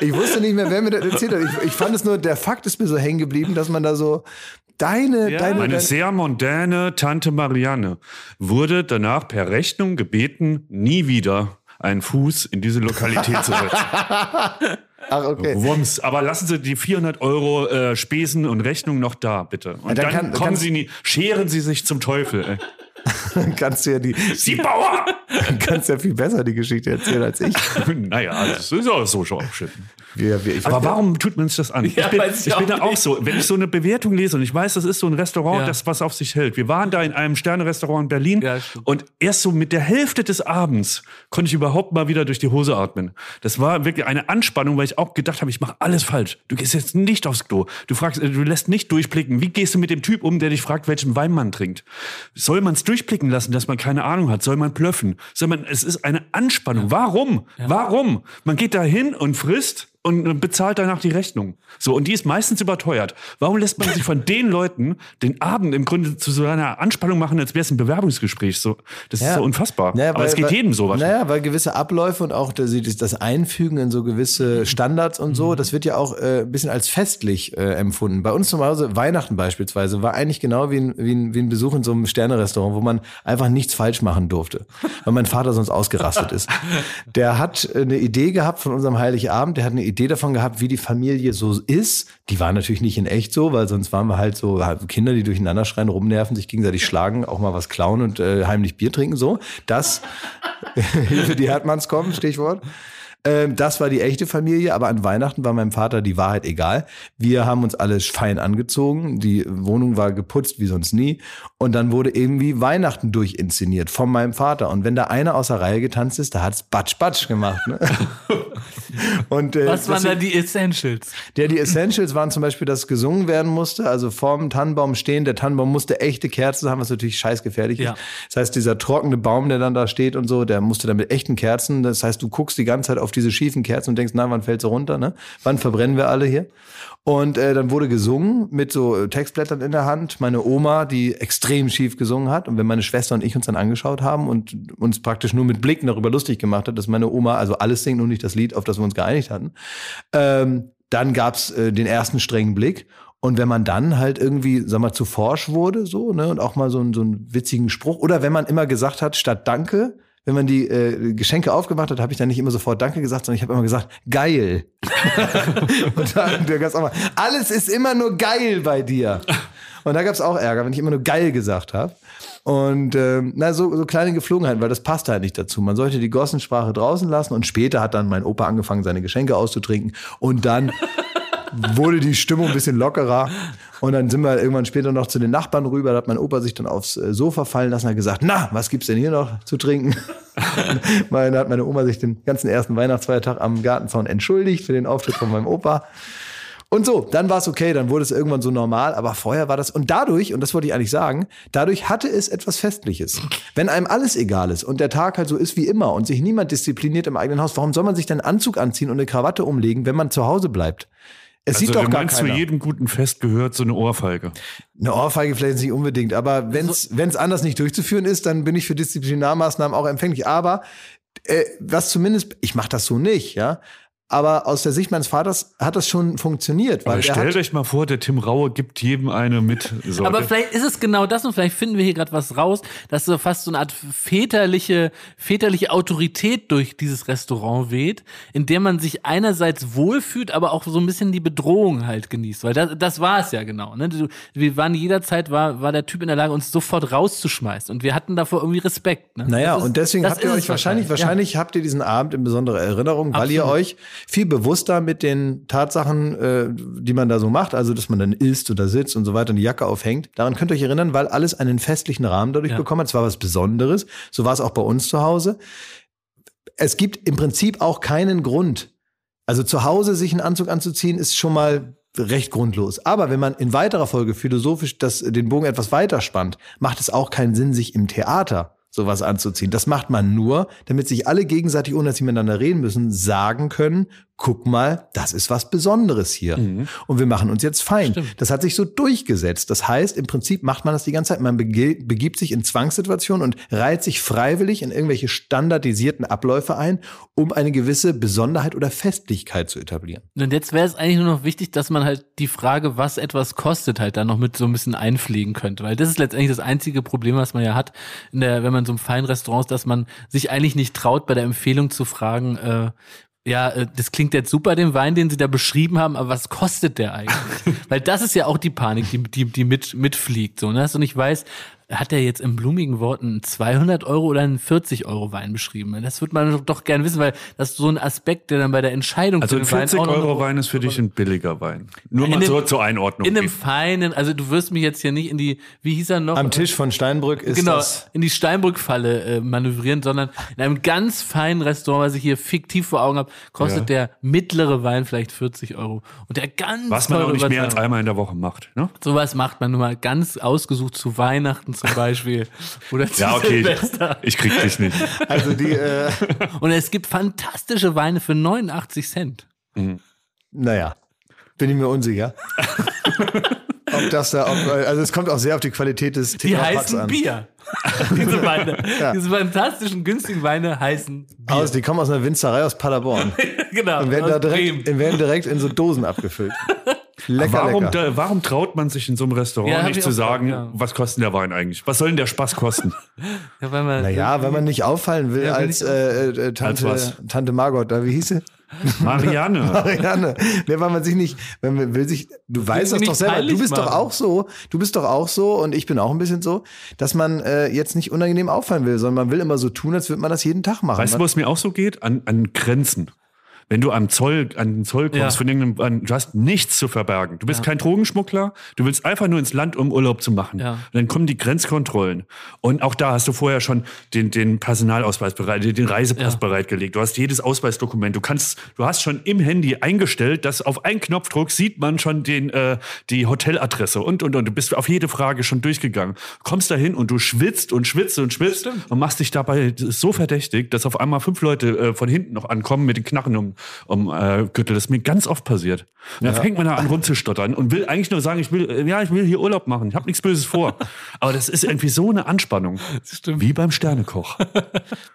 Ich wusste nicht mehr, wer mir das erzählt hat. Ich, ich fand es nur, der Fakt ist mir so hängen geblieben, dass man da so deine, Ja. deine, Meine sehr mondäne Tante Marianne wurde danach per Rechnung gebeten, nie wieder einen Fuß in diese Lokalität zu setzen. ach okay. Wumms. Aber lassen Sie die 400 Euro äh, Spesen und Rechnung noch da, bitte. Und Ja, dann dann, kann- kommen Sie nie, scheren Sie sich zum Teufel. Ey. kannst du ja die, Sie Bauer! kannst ja viel besser die Geschichte erzählen als ich. naja, das ist auch so schon aufschütten. Wir, wir, ich Aber warum tut man sich das an? Ja, ich bin, ich ich bin auch da auch so. Wenn ich so eine Bewertung lese und ich weiß, das ist so ein Restaurant, Ja. das was auf sich hält. Wir waren da in einem Sterne-Restaurant in Berlin Ja, und erst so mit der Hälfte des Abends konnte ich überhaupt mal wieder durch die Hose atmen. Das war wirklich eine Anspannung, weil ich auch gedacht habe, ich mache alles falsch. Du gehst jetzt nicht aufs Klo. Du fragst, äh, du lässt nicht durchblicken. Wie gehst du mit dem Typ um, der dich fragt, welchen Wein man trinkt? Soll man es durchblicken lassen, dass man keine Ahnung hat? Soll man plöffen? Man, es ist eine Anspannung. Warum? Warum? Man geht da hin und frisst und bezahlt danach die Rechnung. So, und die ist meistens überteuert. Warum lässt man sich von den Leuten den Abend im Grunde zu so einer Anspannung machen, als wäre es ein Bewerbungsgespräch? So, das ist Ja. so unfassbar. Naja, Aber weil- es geht weil- jedem so wahrscheinlich. Naja, weil gewisse Abläufe und auch das, Einfügen in so gewisse Standards und so, das wird ja auch äh, ein bisschen als festlich äh, empfunden. Bei uns zu Hause, Weihnachten beispielsweise, war eigentlich genau wie ein, wie ein, wie ein Besuch in so einem Sternerestaurant, wo man einfach nichts falsch machen durfte, weil mein Vater sonst ausgerastet ist. Der hat eine Idee gehabt von unserem Heiligabend, der hat eine Idee davon gehabt, wie die Familie so ist. Die war natürlich nicht in echt so, weil sonst waren wir halt so halt Kinder, die durcheinander schreien, rumnerven, sich gegenseitig schlagen, auch mal was klauen und äh, heimlich Bier trinken, so. Das Hilfe, die Herdmanns kommen, Stichwort. Ähm, das war die echte Familie, aber an Weihnachten war meinem Vater die Wahrheit egal. Wir haben uns alle fein angezogen, die Wohnung war geputzt wie sonst nie und dann wurde irgendwie Weihnachten durchinszeniert von meinem Vater und wenn da einer aus der Reihe getanzt ist, da hat's batsch batsch gemacht. Ne? und, äh, Was waren da die Essentials? ja, die Essentials waren zum Beispiel, dass gesungen werden musste, also vorm Tannenbaum stehen. Der Tannenbaum musste echte Kerzen haben, was natürlich scheißgefährlich Ja. ist. Das heißt, dieser trockene Baum, der dann da steht und so, der musste dann mit echten Kerzen. Das heißt, du guckst die ganze Zeit auf diese schiefen Kerzen und denkst, na, wann fällt sie runter, ne? Wann verbrennen wir alle hier? Und äh, dann wurde gesungen mit so äh, Textblättern in der Hand. Meine Oma, die extrem schief gesungen hat. Und wenn meine Schwester und ich uns dann angeschaut haben und uns praktisch nur mit Blicken darüber lustig gemacht hat, dass meine Oma also alles singt und nicht das Lied, auf das wir uns geeinigt hatten, ähm, dann gab's äh, den ersten strengen Blick. Und wenn man dann halt irgendwie, sag mal, zu forsch wurde, so, ne, und auch mal so, einen- so einen witzigen Spruch, oder wenn man immer gesagt hat, statt Danke, wenn man die äh, Geschenke aufgemacht hat, habe ich dann nicht immer sofort Danke gesagt, sondern ich habe immer gesagt, geil. und dann der Gast auch mal, alles ist immer nur geil bei dir. Und da gab es auch Ärger, wenn ich immer nur geil gesagt habe. Und ähm, na, so, so kleine Geflogenheiten, weil das passt halt nicht dazu. Man sollte die Gossensprache draußen lassen und später hat dann mein Opa angefangen, seine Geschenke auszutrinken. Und dann wurde die Stimmung ein bisschen lockerer. Und dann sind wir irgendwann später noch zu den Nachbarn rüber. Da hat mein Opa sich dann aufs äh, Sofa fallen lassen und hat gesagt, na, was gibt's denn hier noch zu trinken? Da hat meine Oma sich den ganzen ersten Weihnachtsfeiertag am Gartenzaun entschuldigt für den Auftritt von meinem Opa. Und so, dann war es okay, dann wurde es irgendwann so normal, aber vorher war das, und dadurch, und das wollte ich eigentlich sagen, dadurch hatte es etwas Festliches. Wenn einem alles egal ist und der Tag halt so ist wie immer und sich niemand diszipliniert im eigenen Haus, warum soll man sich denn Anzug anziehen und eine Krawatte umlegen, wenn man zu Hause bleibt? Es also sieht doch gar keiner. zu jedem guten Fest gehört so eine Ohrfeige. Eine Ohrfeige vielleicht nicht unbedingt, aber wenn es wenn's anders nicht durchzuführen ist, dann bin ich für Disziplinarmaßnahmen auch empfänglich. Aber äh, was zumindest, ich mache das so nicht, ja. Aber aus der Sicht meines Vaters hat das schon funktioniert. Weil Aber stellt euch mal vor, der Tim Raue gibt jedem eine mit. Sorte. Aber vielleicht ist es genau das und vielleicht finden wir hier gerade was raus, dass so fast so eine Art väterliche, väterliche Autorität durch dieses Restaurant weht, in der man sich einerseits wohlfühlt, aber auch so ein bisschen die Bedrohung halt genießt. Weil das, das war es ja genau. Ne? Wir waren jederzeit, war, war der Typ in der Lage, uns sofort rauszuschmeißen. Und wir hatten davor irgendwie Respekt. Ne? Naja, ist- und deswegen habt ihr euch wahrscheinlich, wahrscheinlich habt ihr diesen Abend in besonderer Erinnerung, weil ihr Absolut. euch viel bewusster mit den Tatsachen, äh, die man da so macht, also dass man dann isst oder sitzt und so weiter und die Jacke aufhängt, daran könnt ihr euch erinnern, weil alles einen festlichen Rahmen dadurch Ja. bekommen hat. Es war was Besonderes. So war es auch bei uns zu Hause. Es gibt im Prinzip auch keinen Grund. Also zu Hause sich einen Anzug anzuziehen, ist schon mal recht grundlos. Aber wenn man in weiterer Folge philosophisch das, den Bogen etwas weiter spannt, macht es auch keinen Sinn, sich im Theater sowas anzuziehen. Das macht man nur, damit sich alle gegenseitig, ohne dass sie miteinander reden müssen, sagen können, guck mal, das ist was Besonderes hier. Und wir machen uns jetzt fein. Stimmt. Das hat sich so durchgesetzt. Das heißt, im Prinzip macht man das die ganze Zeit. Man begibt sich in Zwangssituationen und reiht sich freiwillig in irgendwelche standardisierten Abläufe ein, um eine gewisse Besonderheit oder Festlichkeit zu etablieren. Und jetzt wäre es eigentlich nur noch wichtig, dass man halt die Frage, was etwas kostet, halt da noch mit so ein bisschen einfliegen könnte. Weil das ist letztendlich das einzige Problem, was man ja hat, der, wenn man so einem feinen Restaurant ist, dass man sich eigentlich nicht traut, bei der Empfehlung zu fragen, äh, ja, äh, das klingt jetzt super, den Wein, den Sie da beschrieben haben, aber was kostet der eigentlich? Weil das ist ja auch die Panik, die, die, die mit, mitfliegt. So, ne? Dass du nicht weißt, hat er jetzt in blumigen Worten einen 200 Euro oder einen 40 Euro Wein beschrieben? Das würde man doch gern wissen, weil das ist so ein Aspekt, der dann bei der Entscheidung Also ein den Wein 40 auch noch- Euro Wein ist für dich ein billiger Wein. Nur mal so zur Einordnung. In einem feinen, also du wirst mich jetzt hier nicht in die, wie hieß er noch? Am Tisch von Steinbrück ist genau, das. in die Steinbrück-Falle äh, manövrieren, sondern in einem ganz feinen Restaurant, was ich hier fiktiv vor Augen habe, kostet der mittlere Wein vielleicht 40 Euro. Und der ganz Was man auch nicht mehr als einmal in der Woche macht. Ne? Sowas macht man nur mal ganz ausgesucht zu Weihnachten zum Beispiel. Oder zu Ja, okay. Silvester. Ich krieg dich nicht. Also die, äh, Und es gibt fantastische Weine für 89 Cent. naja, bin ich mir unsicher. ob das da, ob, also es kommt auch sehr auf die Qualität des Die TV-Packs heißen an. Bier. diese Weine, diese fantastischen, günstigen Weine heißen Bier. Aus, die kommen aus einer Winzerei aus Paderborn genau. und werden, da direkt, werden direkt in so Dosen abgefüllt. Lecker, Warum, lecker. da, warum traut man sich in so einem Restaurant Ja, nicht ich zu sagen, gedacht, ja. was kostet der Wein eigentlich? Was soll denn der Spaß kosten? Ja, weil man, Naja, weil man nicht auffallen will Ja, als äh, äh, Tante, was? Tante Margot, da, wie hieß sie? Marianne. Marianne. Nee, weil man sich nicht, wenn man will sich, du weißt das doch selber, du bist doch machen. auch so, du bist doch auch so und ich bin auch ein bisschen so, dass man äh, jetzt nicht unangenehm auffallen will, sondern man will immer so tun, als würde man das jeden Tag machen. Weißt du, wo es mir auch so geht? An, an Grenzen. Wenn du am Zoll, an den Zoll kommst, Ja. von irgendeinem, an, du hast nichts zu verbergen. Du bist kein Drogenschmuggler, du willst einfach nur ins Land, um Urlaub zu machen. Ja. Und dann kommen die Grenzkontrollen. Und auch da hast du vorher schon den, den Personalausweis bereit, den Reisepass Ja. bereitgelegt. Du hast jedes Ausweisdokument. Du kannst, du hast schon im Handy eingestellt, dass auf einen Knopfdruck sieht man schon den, äh, die Hoteladresse und, und, und. Du bist auf jede Frage schon durchgegangen. Kommst da hin und du schwitzt und schwitzt und schwitzt und machst dich dabei so verdächtig, dass auf einmal fünf Leute äh, von hinten noch ankommen mit den Knarren um, um äh, Gürtel. Das ist mir ganz oft passiert. Und dann fängt man da an rumzustottern und will eigentlich nur sagen, ich will, äh, ja, ich will hier Urlaub machen. Ich habe nichts Böses vor. Aber das ist irgendwie so eine Anspannung. stimmt. Wie beim Sternekoch.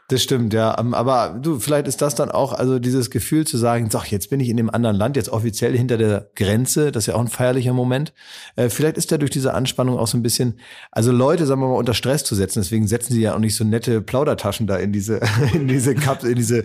Das stimmt, ja. Ähm, Aber du, vielleicht ist das dann auch, also dieses Gefühl zu sagen, doch, jetzt bin ich in dem anderen Land, jetzt offiziell hinter der Grenze, das ist ja auch ein feierlicher Moment. Äh, vielleicht ist da durch diese Anspannung auch so ein bisschen, also Leute, sagen wir mal, unter Stress zu setzen. Deswegen setzen sie ja auch nicht so nette Plaudertaschen da in diese, in diese Cup, in diese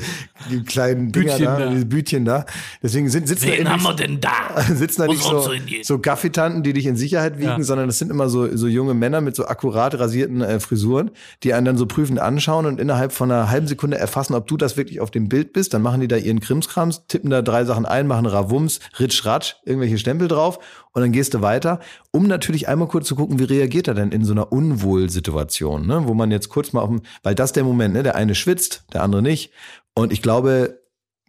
die kleinen Dinger Bütchen da. Ja. diese Bütchen da. Deswegen sind, sitzen Wen da haben wir denn da? sitzen da nicht so, so Gaffitanten, die dich in Sicherheit wiegen, Ja. sondern das sind immer so, so junge Männer mit so akkurat rasierten äh, Frisuren, die einen dann so prüfend anschauen und innerhalb von einer halben Sekunde erfassen, ob du das wirklich auf dem Bild bist. Dann machen die da ihren Krimskrams, tippen da drei Sachen ein, machen Ravums, Ritsch, Ratsch, irgendwelche Stempel drauf und dann gehst du weiter, um natürlich einmal kurz zu gucken, wie reagiert er denn in so einer Unwohlsituation, ne? wo man jetzt kurz mal auf dem, weil das der Moment, ne? der eine schwitzt, der andere nicht. Und ich glaube,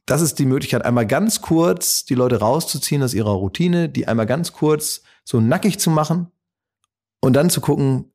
das ist die Möglichkeit, einmal ganz kurz die Leute rauszuziehen aus ihrer Routine, die einmal ganz kurz so nackig zu machen und dann zu gucken,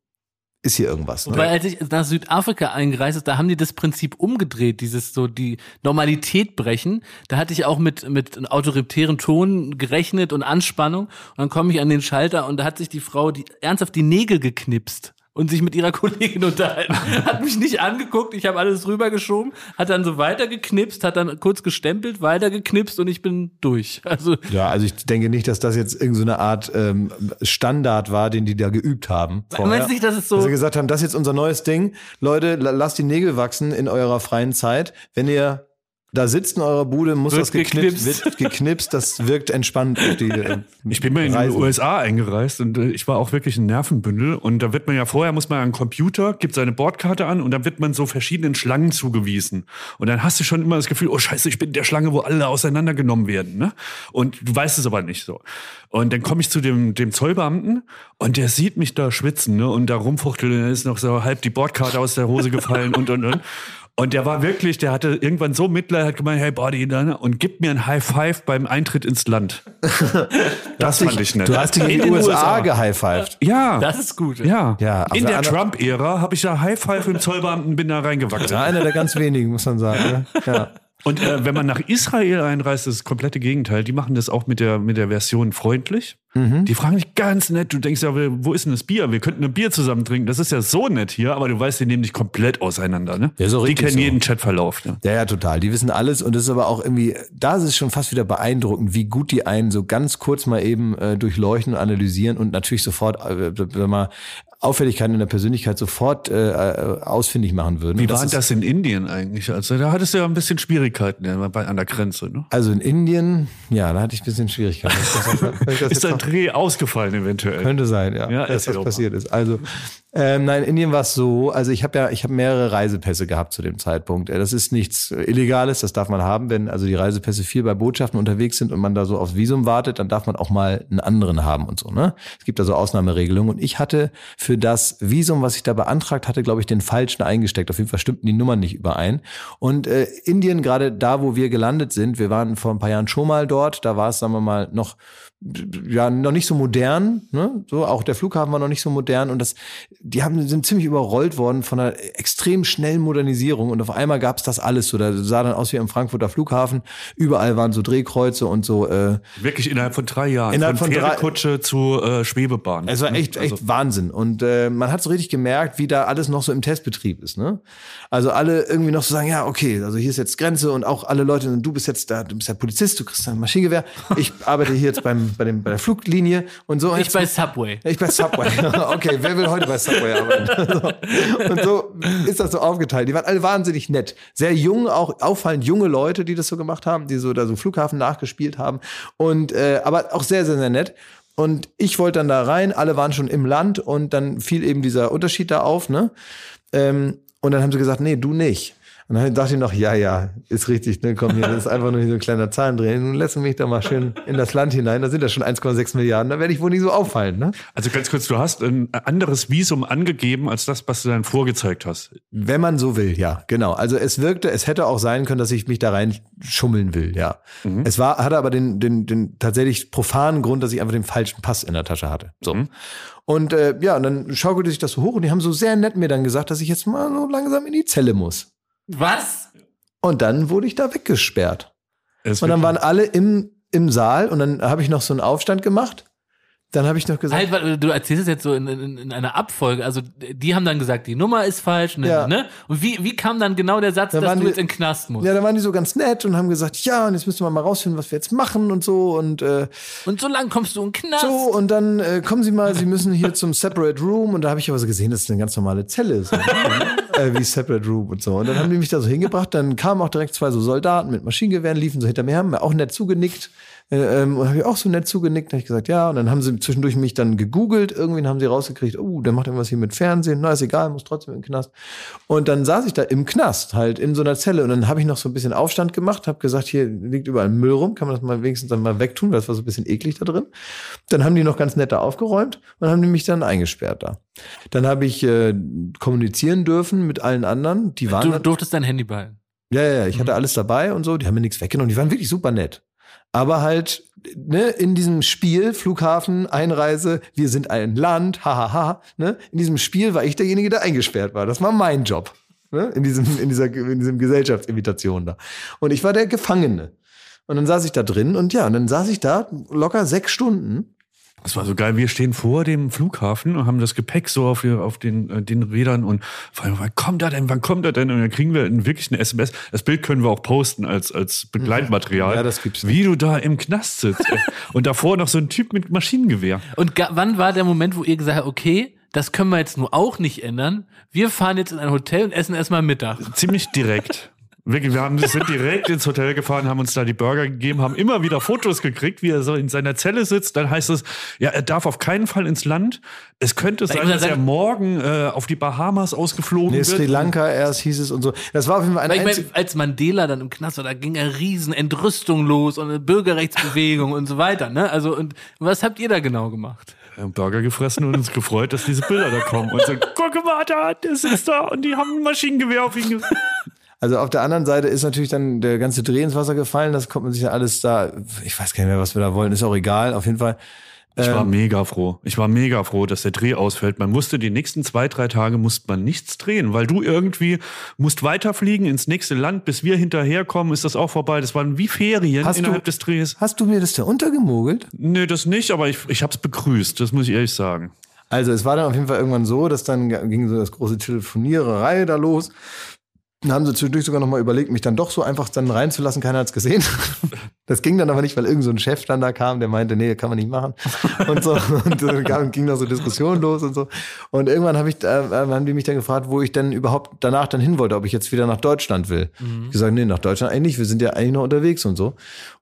ist hier irgendwas. Ne? Weil als ich nach Südafrika eingereist ist, da haben die das Prinzip umgedreht, dieses so die Normalität brechen. Da hatte ich auch mit mit autoritären Ton gerechnet und Anspannung. Und dann komme ich an den Schalter und da hat sich die Frau die ernsthaft die Nägel geknipst und sich mit ihrer Kollegin unterhalten. Hat mich nicht angeguckt, ich habe alles rübergeschoben, hat dann so weitergeknipst, hat dann kurz gestempelt, weitergeknipst und ich bin durch. Also Ja, also ich denke nicht, dass das jetzt irgendeine so eine Art ähm, Standard war, den die da geübt haben. meinst du nicht, dass es so Dass sie gesagt haben, das ist jetzt unser neues Ding. Leute, la- lasst die Nägel wachsen in eurer freien Zeit. Wenn ihr da sitzt in eurer Bude, muss Wird das geknipst, geknipst. wird geknipst, das wirkt entspannt auf die äh, Ich bin mal in die. USA eingereist und äh, ich war auch wirklich ein Nervenbündel. Und da wird man ja vorher, muss man an einen Computer, gibt seine Bordkarte an und dann wird man so verschiedenen Schlangen zugewiesen. Und dann hast du schon immer das Gefühl, oh scheiße, ich bin in der Schlange, wo alle auseinandergenommen werden. Ne? Und du weißt es aber nicht so. Und dann komme ich zu dem, dem Zollbeamten und der sieht mich da schwitzen ne? und da rumfuchteln. Dann ist noch so halb die Bordkarte aus der Hose gefallen und, und, und. Und der war wirklich, der hatte irgendwann so Mitleid, hat gemeint, hey Buddy, ne? und gibt mir ein High Five beim Eintritt ins Land. das fand ich nett. Du hast dich in, die den USA, gehighfived. Ja. das ist gut. ja. Ja, In der der Trump-Ära habe ich da High Five im Zollbeamten, bin da reingewachsen. Ja, einer der ganz wenigen, muss man sagen. Ne? Ja. Und äh, wenn man nach Israel einreist, ist das komplette Gegenteil. Die machen das auch mit der, mit der Version freundlich. Mhm. Die fragen dich ganz nett. Du denkst ja, wo ist denn das Bier? Wir könnten ein Bier zusammen trinken. Das ist ja so nett hier, aber du weißt, die nehmen dich komplett auseinander. Ne? Ja, so die kennen so. jeden Chatverlauf. Ne? Ja, ja, total. Die wissen alles und das ist aber auch irgendwie, da ist es schon fast wieder beeindruckend, wie gut die einen so ganz kurz mal eben äh, durchleuchten und analysieren und natürlich sofort, äh, wenn man Auffälligkeiten in der Persönlichkeit sofort äh, äh, ausfindig machen würden. Wie war denn ist- das in Indien eigentlich? Also da hattest du ja ein bisschen Schwierigkeiten ja, bei- an der Grenze. Ne? Also in Indien, ja, da hatte ich ein bisschen Schwierigkeiten. Das, das, das, Ist ein Dreh ausgefallen eventuell? Könnte sein, ja, Ja, dass das mal. passiert ist. Also ähm, nein, in Indien war es so, also ich habe ja, ich habe mehrere Reisepässe gehabt zu dem Zeitpunkt. Äh, Das ist nichts Illegales, das darf man haben, wenn also die Reisepässe viel bei Botschaften unterwegs sind und man da so aufs Visum wartet, dann darf man auch mal einen anderen haben und so. Ne? Es gibt da so Ausnahmeregelungen und ich hatte für das Visum, was ich da beantragt hatte, glaube ich, den falschen eingesteckt. Auf jeden Fall stimmten die Nummern nicht überein. Und äh, Indien, gerade da, wo wir gelandet sind, wir waren vor ein paar Jahren schon mal dort, da war es, sagen wir mal, noch ja noch nicht so modern, ne? So auch der Flughafen war noch nicht so modern und das die haben sind ziemlich überrollt worden von einer extrem schnellen Modernisierung und auf einmal gab es das alles so, da sah dann aus wie am Frankfurter Flughafen, überall waren so Drehkreuze und so äh, Wirklich innerhalb von drei Jahren. Innerhalb von von drei- Pferdekutsche zu äh, Schwebebahn. Es war echt, echt Wahnsinn. Und äh, man hat so richtig gemerkt, wie da alles noch so im Testbetrieb ist. Ne? Also alle irgendwie noch so sagen, ja, okay, also hier ist jetzt Grenze und auch alle Leute, du bist jetzt da, du bist ja Polizist, du kriegst ein Maschinengewehr. Ich arbeite hier jetzt beim, bei, dem, bei der Fluglinie und so. Ich bei Subway. ich bei Subway. Okay, wer will heute bei Subway arbeiten? Und so ist das so aufgeteilt. Die waren alle wahnsinnig nett. Sehr jung, auch auffallend junge Leute, die das so gemacht haben, die so da so Flughafen nachgespielt haben. Und äh, aber auch sehr, sehr, sehr nett. Und ich wollte dann da rein, alle waren schon im Land und dann fiel eben dieser Unterschied da auf, ne? Ähm, und dann haben sie gesagt, nee, du nicht. Und dann dachte ich noch, ja, ja, ist richtig, ne, komm hier, das ist einfach nur so ein kleiner Zahlendreh. Nun lassen mich da mal schön in das Land hinein, da sind ja schon 1,6 Milliarden, da werde ich wohl nicht so auffallen, ne? Also ganz kurz, du hast ein anderes Visum angegeben als das, was du dann vorgezeigt hast. Wenn man so will, ja, genau. Also es wirkte, es hätte auch sein können, dass ich mich da rein schummeln will, ja. Es war, hatte aber den, den, den tatsächlich profanen Grund, dass ich einfach den falschen Pass in der Tasche hatte. So. Und äh, ja, und dann schaukelte sich das so hoch und die haben so sehr nett mir dann gesagt, dass ich jetzt mal so langsam in die Zelle muss. Was? Und dann wurde ich da weggesperrt. Es Und dann waren alle im, im Saal und dann habe ich noch so einen Aufstand gemacht. Dann habe ich noch gesagt, Halt, warte, du erzählst es jetzt so in, in, in einer Abfolge. Also die haben dann gesagt, die Nummer ist falsch. Ne, Ja. ne? Und wie, wie kam dann genau der Satz, Da dass du die- jetzt in den Knast musst? ja, da waren die so ganz nett und haben gesagt, ja, und jetzt müssen wir mal rausfinden, was wir jetzt machen und so und äh, Und so lang kommst du in den Knast. So, und dann äh, kommen Sie mal, Sie müssen hier zum Separate Room. Und da habe ich aber so gesehen, dass es eine ganz normale Zelle ist. Äh, wie Separate Room und so. Und dann haben die mich da so hingebracht. Dann kamen auch direkt zwei so Soldaten mit Maschinengewehren, liefen so hinter mir, haben mir auch nett zugenickt. Äh, ähm, und habe ich auch so nett zugenickt, habe ich gesagt, ja. Und dann haben sie zwischendurch mich dann gegoogelt. Irgendwie haben sie rausgekriegt, oh, der macht irgendwas hier mit Fernsehen. Na, ist egal, muss trotzdem im Knast. Und dann saß ich da im Knast, halt in so einer Zelle. Und dann habe ich noch so ein bisschen Aufstand gemacht, habe gesagt, hier liegt überall Müll rum, kann man das mal wenigstens dann mal wegtun, weil das war so ein bisschen eklig da drin. Dann haben die noch ganz nett da aufgeräumt und haben die mich dann eingesperrt da. Dann habe ich äh, kommunizieren dürfen mit allen anderen. Die waren Du durftest dein Handy behalten. ja, ja, ja, ich hatte alles dabei und so, die haben mir nichts weggenommen, die waren wirklich super nett. Aber halt, ne, in diesem Spiel, Flughafen, Einreise, wir sind ein Land, hahaha, ne, in diesem Spiel war ich derjenige, der eingesperrt war. Das war mein Job. Ne, in diesem, in dieser, in diesem Gesellschaftsinvitation da. Und ich war der Gefangene. Und dann saß ich da drin und ja, und dann saß ich da locker sechs Stunden. Das war so geil. Wir stehen vor dem Flughafen und haben das Gepäck so auf, auf den, äh, den Rädern und fragen, wann kommt er denn? Wann kommt er denn? Und dann kriegen wir wirklich eine SMS. Das Bild können wir auch posten als, als Begleitmaterial. Ja, das gibt's. Wie du da im Knast sitzt. und davor noch so ein Typ mit Maschinengewehr. Und wann war der Moment, wo ihr gesagt habt, okay, das können wir jetzt nur auch nicht ändern. Wir fahren jetzt in ein Hotel und essen erstmal Mittag. Ziemlich direkt. Wirklich, wir haben, sind direkt ins Hotel gefahren, haben uns da die Burger gegeben, haben immer wieder Fotos gekriegt, wie er so in seiner Zelle sitzt. Dann heißt es, ja, er darf auf keinen Fall ins Land. Es könnte sein, dass er morgen äh, auf die Bahamas ausgeflogen Nee, wird. Sri Lanka erst hieß es und so. Das war auf jeden Fall ein Weil ich meine, als Mandela dann im Knast war, da ging eine riesen Entrüstung los und eine Bürgerrechtsbewegung und so weiter. Ne? Also und was habt ihr da genau gemacht? Wir haben Burger gefressen und uns gefreut, dass diese Bilder da kommen. Und so, guck mal da, der sitzt da und die haben ein Maschinengewehr auf ihn. ge- Also auf der anderen Seite ist natürlich dann der ganze Dreh ins Wasser gefallen. Das kommt man sich ja alles da. Ich weiß gar nicht mehr, was wir da wollen. Ist auch egal. Auf jeden Fall. Ich war Ähm, mega froh. Ich war mega froh, dass der Dreh ausfällt. Man musste die nächsten zwei, drei Tage musste man nichts drehen, weil du irgendwie musst weiterfliegen ins nächste Land, bis wir hinterherkommen, ist das auch vorbei. Das waren wie Ferien Hast du- innerhalb des Drehs. Hast du mir das da untergemogelt? Nee, das nicht, aber ich, ich hab's begrüßt, das muss ich ehrlich sagen. Also es war dann auf jeden Fall irgendwann so, dass dann ging so das große Telefoniererei da los. Dann haben sie zwischendurch sogar noch mal überlegt, mich dann doch so einfach dann reinzulassen. Keiner hat's gesehen. Das ging dann aber nicht, weil irgend so ein Chef dann da kam, der meinte, nee, kann man nicht machen. Und so. Und dann kam- ging noch so Diskussion los und so. Und irgendwann habe ich, äh, haben die mich dann gefragt, wo ich denn überhaupt danach dann hin wollte, ob ich jetzt wieder nach Deutschland will. Ich gesagt, nee, nach Deutschland eigentlich nicht. Wir sind ja eigentlich noch unterwegs und so.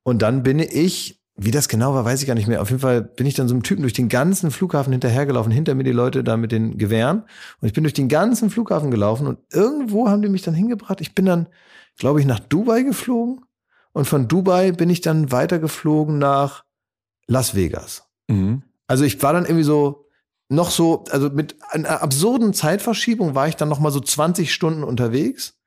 Und dann bin ich wie das genau war, weiß ich gar nicht mehr. Auf jeden Fall bin ich dann so einem Typen durch den ganzen Flughafen hinterhergelaufen, hinter mir die Leute da mit den Gewehren. Und ich bin durch den ganzen Flughafen gelaufen und irgendwo haben die mich dann hingebracht. Ich bin dann, glaube ich, nach Dubai geflogen. Und von Dubai bin ich dann weitergeflogen nach Las Vegas. Mhm. Also ich war dann irgendwie so noch so, also mit einer absurden Zeitverschiebung war ich dann noch mal so 20 Stunden unterwegs.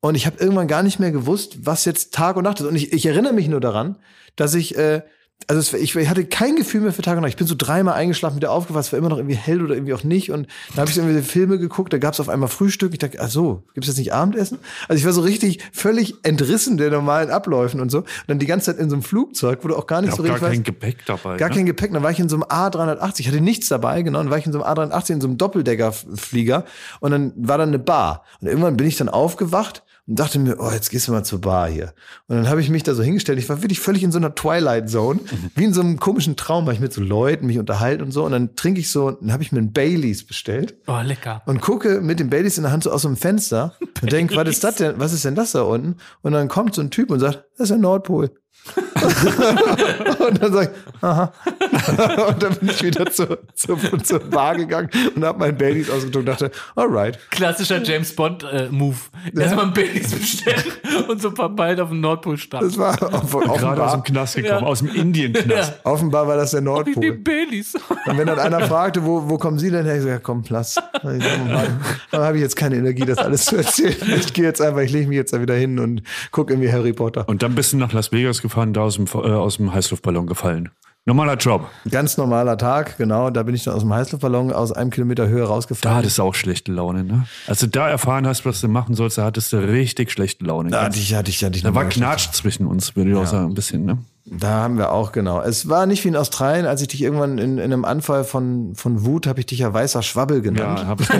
Und ich habe irgendwann gar nicht mehr gewusst, was jetzt Tag und Nacht ist. Und ich, ich erinnere mich nur daran, dass ich, äh, also es, ich, ich hatte kein Gefühl mehr für Tag und Nacht. Ich bin so dreimal eingeschlafen, wieder aufgewacht, war immer noch irgendwie hell oder irgendwie auch nicht. Und dann habe ich irgendwie Filme geguckt, da gab es auf einmal Frühstück. Ich dachte, ach so, gibt es jetzt nicht Abendessen? Also ich war so richtig völlig entrissen der normalen Abläufen und so. Und dann die ganze Zeit in so einem Flugzeug, wo du auch gar nicht Ich so gar richtig weißt, kein Gepäck dabei. Gar ne? kein Gepäck. Dann war ich in so einem A380. Ich hatte nichts dabei, genau. Dann war ich in so einem A380, in so einem Doppeldeckerflieger. Und dann war da eine Bar. Und irgendwann bin ich dann aufgewacht und dachte mir, oh, jetzt gehst du mal zur Bar hier. Und dann habe ich mich da so hingestellt. Ich war wirklich völlig in so einer Twilight Zone, wie in so einem komischen Traum, weil ich mit so Leuten mich unterhalte und so. Und dann trinke ich so, dann habe ich mir einen Baileys bestellt Oh, lecker. und gucke mit dem Baileys in der Hand so aus dem Fenster und denke, was ist das denn? Was ist denn das da unten? Und dann kommt so ein Typ und sagt, das ist der Nordpol. und dann sag ich, aha. und dann bin ich wieder zur, zur, zur Bar gegangen und habe meinen Baileys ausgetrunken und dachte, alright. Klassischer James Bond äh, Move. Erstmal ein Baileys bestellen und so ein paar bald auf den Nordpol starten. Das war auf, Gerade aus dem offenbar, Knast gekommen, Ja. aus dem Indienknast. offenbar war das der Ich nehme Nordpol. Baileys. Und wenn dann einer fragte, wo, wo kommen Sie denn her? Ich sage, ja, komm, Platz. Dann habe ich jetzt keine Energie, das alles zu erzählen. Ich gehe jetzt einfach, ich lege mich jetzt da wieder hin und gucke irgendwie Harry Potter. Und dann bist du nach Las Vegas gefahren, da aus dem, äh, aus dem Heißluftballon gefallen. Normaler Job. Ganz normaler Tag, genau. Da bin ich dann aus dem Heißluftballon aus einem Kilometer Höhe Da rausgefallen. hattest du auch schlechte Laune, ne? Als du da erfahren hast, was du machen sollst, da hattest du richtig schlechte Laune. Da hatte ich, hatte ich, hatte ich da war Knatsch zwischen uns, würde ich auch sagen, ein bisschen, ne? Da haben wir auch, genau. Es war nicht wie in Australien, als ich dich irgendwann in, in einem Anfall von, von Wut, habe ich dich ja weißer Schwabbel genannt. Ja, hab ich.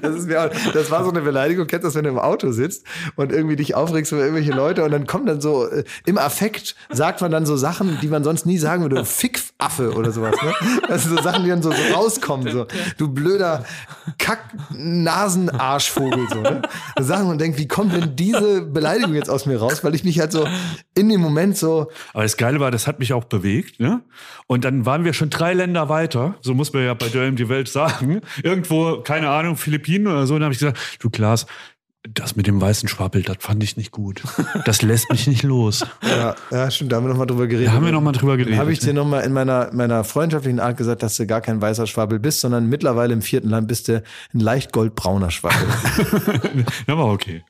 Das, ist mir auch, das war so eine Beleidigung. Kennst du das, wenn du im Auto sitzt und irgendwie dich aufregst über irgendwelche Leute und dann kommen dann so, äh, im Affekt sagt man dann so Sachen, die man sonst nie sagen würde. Fick, Affe oder sowas. Ne? Das sind so Sachen, die dann so, so rauskommen. So. Du blöder Kack-Nasenarschvogel. So, ne? So Sachen und denk, wie kommt denn diese Beleidigung jetzt aus mir raus? Weil ich mich halt so in dem Moment so. Aber das Geile war, das hat mich auch bewegt. Ne? Und dann waren wir schon drei Länder weiter. So muss man ja bei Dörm die Welt sagen. Irgendwo, keine Ahnung, Philippinen oder so. Und dann habe ich gesagt, du Klaas, das mit dem weißen Schwabbel, das fand ich nicht gut. Das lässt mich nicht los. Ja, ja stimmt, da haben wir nochmal drüber geredet. Da haben wir nochmal drüber geredet. Habe ich dir nochmal in meiner, meiner freundschaftlichen Art gesagt, dass du gar kein weißer Schwabbel bist, sondern mittlerweile im vierten Land bist du ein leicht goldbrauner Schwabbel. ja, war okay.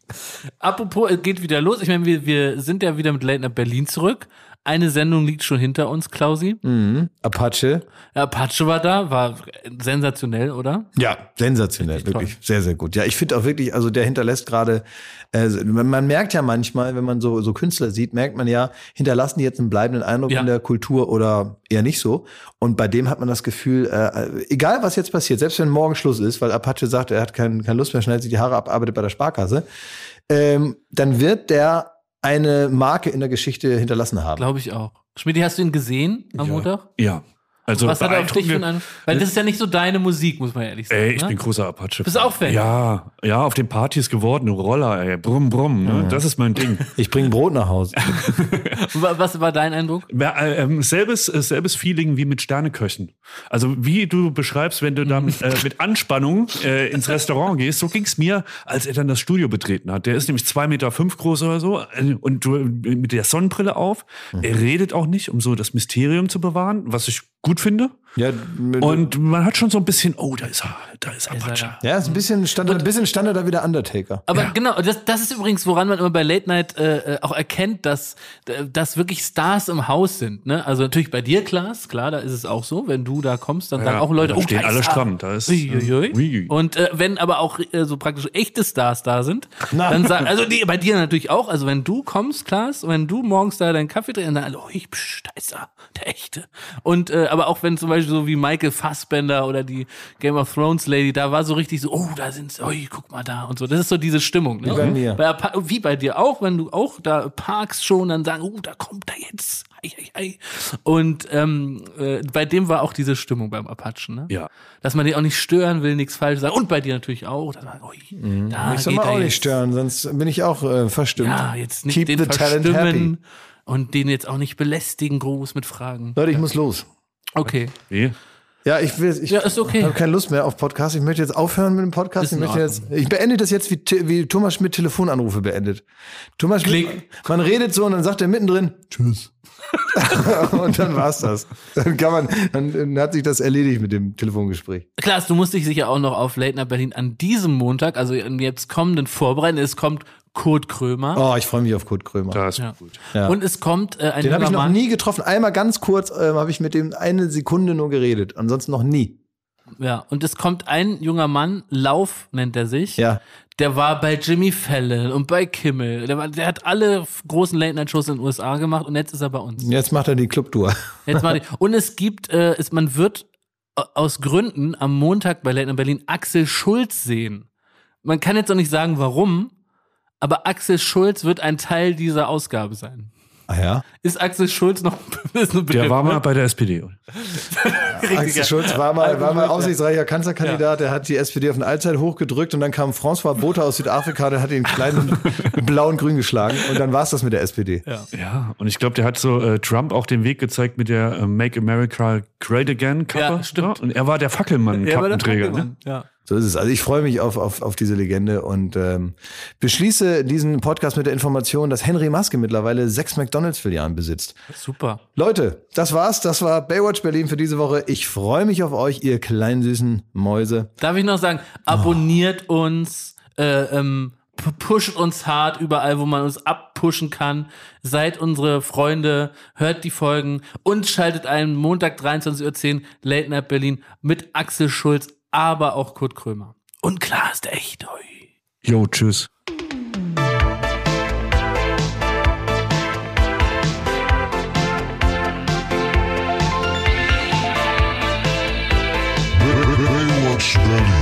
Apropos, es geht wieder los. Ich meine, wir, wir sind ja wieder mit Late Night Berlin zurück. Eine Sendung liegt schon hinter uns, Klausi. Mhm. Apache. Ja, Apache war da, war sensationell, oder? Ja, sensationell, Richtig wirklich sehr, sehr gut. Ja, ich finde auch wirklich, also der hinterlässt gerade, äh, man man merkt ja manchmal, wenn man so, so Künstler sieht, merkt man ja, hinterlassen die jetzt einen bleibenden Eindruck Ja. in der Kultur oder eher nicht so. Und bei dem hat man das Gefühl, äh, egal was jetzt passiert, selbst wenn morgen Schluss ist, weil Apache sagt, er hat kein, keine Lust mehr, schneidet sich die Haare ab, arbeitet bei der Sparkasse, ähm, dann wird der eine Marke in der Geschichte hinterlassen haben. Glaube ich auch. Schmidt, hast du ihn gesehen am Montag? Ja. Also Was hat er auf dich für einen? Weil das ist ja nicht so deine Musik, muss man ehrlich sagen. Ey, ich ne? bin großer Apache. Bist du auch Fan? Ja, ja, auf den Partys geworden, Roller, ey. Brumm, brumm, ne? Das ist mein Ding. Ich bringe Brot nach Hause. Wa- Was war dein Eindruck? Ja, äh, ähm, selbes, äh, selbes Feeling wie mit Sterneköchen. Also wie du beschreibst, wenn du da mit, äh, mit Anspannung äh, ins Restaurant gehst, so ging's mir, als er dann das Studio betreten hat. Der ist nämlich zwei Meter fünf groß oder so äh, und du mit der Sonnenbrille auf. Er redet auch nicht, um so das Mysterium zu bewahren, was ich gut finde. Ja, Und man hat schon so ein bisschen, oh, da ist er, da ist Ist er Apache. ja, ist ein bisschen stand, ein bisschen stand er da wieder Undertaker. Aber genau, das, das ist übrigens, woran man immer bei Late Night äh, äh, auch erkennt, dass, äh, dass wirklich Stars im Haus sind. Ne? Also natürlich bei dir, Klaas, klar, da ist es auch so. Wenn du da kommst, dann sagen auch Leute, da oh, stehen da alle ist stramm. Da ist, Uiuiui. Ui. Und äh, wenn aber auch äh, so praktisch echte Stars da sind, Na. dann sagen, also die, bei dir natürlich auch, also wenn du kommst, Klaas, wenn du morgens da deinen Kaffee trinkst, dann sagen alle, oh, ich, psch, da ist er, der echte. Und äh, aber auch wenn zum Beispiel so wie Michael Fassbender oder die Game of Thrones Lady, da war so richtig so, oh, da sind sie, oh, guck mal da und so. Das ist so diese Stimmung. Ne? Wie bei mir. Bei, wie bei dir auch, wenn du auch da parkst schon, dann sagen, oh, da kommt er jetzt. Ei, ei, ei. Und ähm, äh, bei dem war auch diese Stimmung beim Apachen, ne? Ja. Dass man die auch nicht stören will, nichts falsch sagen. Und bei dir natürlich auch. Dass man, ui, da Ich soll mal auch nicht jetzt. stören, sonst bin ich auch äh, verstimmt. Ja, jetzt nicht Keep den the talent happy. verstimmen und den jetzt auch nicht belästigen groß mit Fragen. Leute, ich muss los. Okay. Wie? Ja, ich will, ich Ja, ist okay. habe keine Lust mehr auf Podcast. Ich möchte jetzt aufhören mit dem Podcast. Ist Ich möchte jetzt, ich beende das jetzt wie, wie Thomas Schmidt Telefonanrufe beendet. Thomas Schmidt, Klick. man redet so und dann sagt er mittendrin Tschüss. und dann war's das. Dann kann man, dann, dann hat sich das erledigt mit dem Telefongespräch. Klaas, du musst dich sicher auch noch auf Late Night Berlin an diesem Montag, also jetzt kommenden vorbereiten. Es kommt Kurt Krömer. Oh, ich freue mich auf Kurt Krömer. Da ist Ja. gut. Ja. Und es kommt äh, ein Den habe ich noch Mann. nie getroffen. Einmal ganz kurz ähm, habe ich mit dem eine Sekunde nur geredet. Ansonsten noch nie. Ja, und es kommt ein junger Mann, Lauf nennt er sich. Ja. Der war bei Jimmy Fallon und bei Kimmel. Der, war, der hat alle großen Late-Night-Shows in den USA gemacht und jetzt ist er bei uns. Jetzt macht er die Clubtour. Jetzt und es gibt, äh, es, man wird äh, aus Gründen am Montag bei Late Night Berlin Axel Schulz sehen. Man kann jetzt noch nicht sagen, warum, aber Axel Schulz wird ein Teil dieser Ausgabe sein. Ah ja. Ist Axel Schulz noch ist ein Der war mal bei der SPD. Axel Schulz war mal, war mal aussichtsreicher Kanzlerkandidat. Der hat die SPD auf den Allzeit hochgedrückt und dann kam François Botha aus Südafrika, der hat den kleinen blau-grün geschlagen und dann war es das mit der SPD. Ja. Ja, und ich glaube, der hat so äh, Trump auch den Weg gezeigt mit der äh, Make America Great Again Kappe. Ja, stimmt. Und er war der Fackelmann, Ja, aber der Kappenträger. Ne? Ja. So ist es. Also ich freue mich auf, auf, auf diese Legende und ähm, beschließe diesen Podcast mit der Information, dass Henry Maske mittlerweile sechs McDonalds-Filialen besitzt. Super. Leute, das war's. Das war Baywatch Berlin für diese Woche. Ich freue mich auf euch, ihr kleinen süßen Mäuse. Darf ich noch sagen, abonniert uns, äh, ähm, pusht uns hart überall, wo man uns abpushen kann. Seid unsere Freunde, hört die Folgen und schaltet einen Montag 23.10 Uhr Late Night Berlin mit Axel Schulz, aber auch Kurt Krömer. Und klar ist echt. Jo, tschüss. Baywatch Berlin.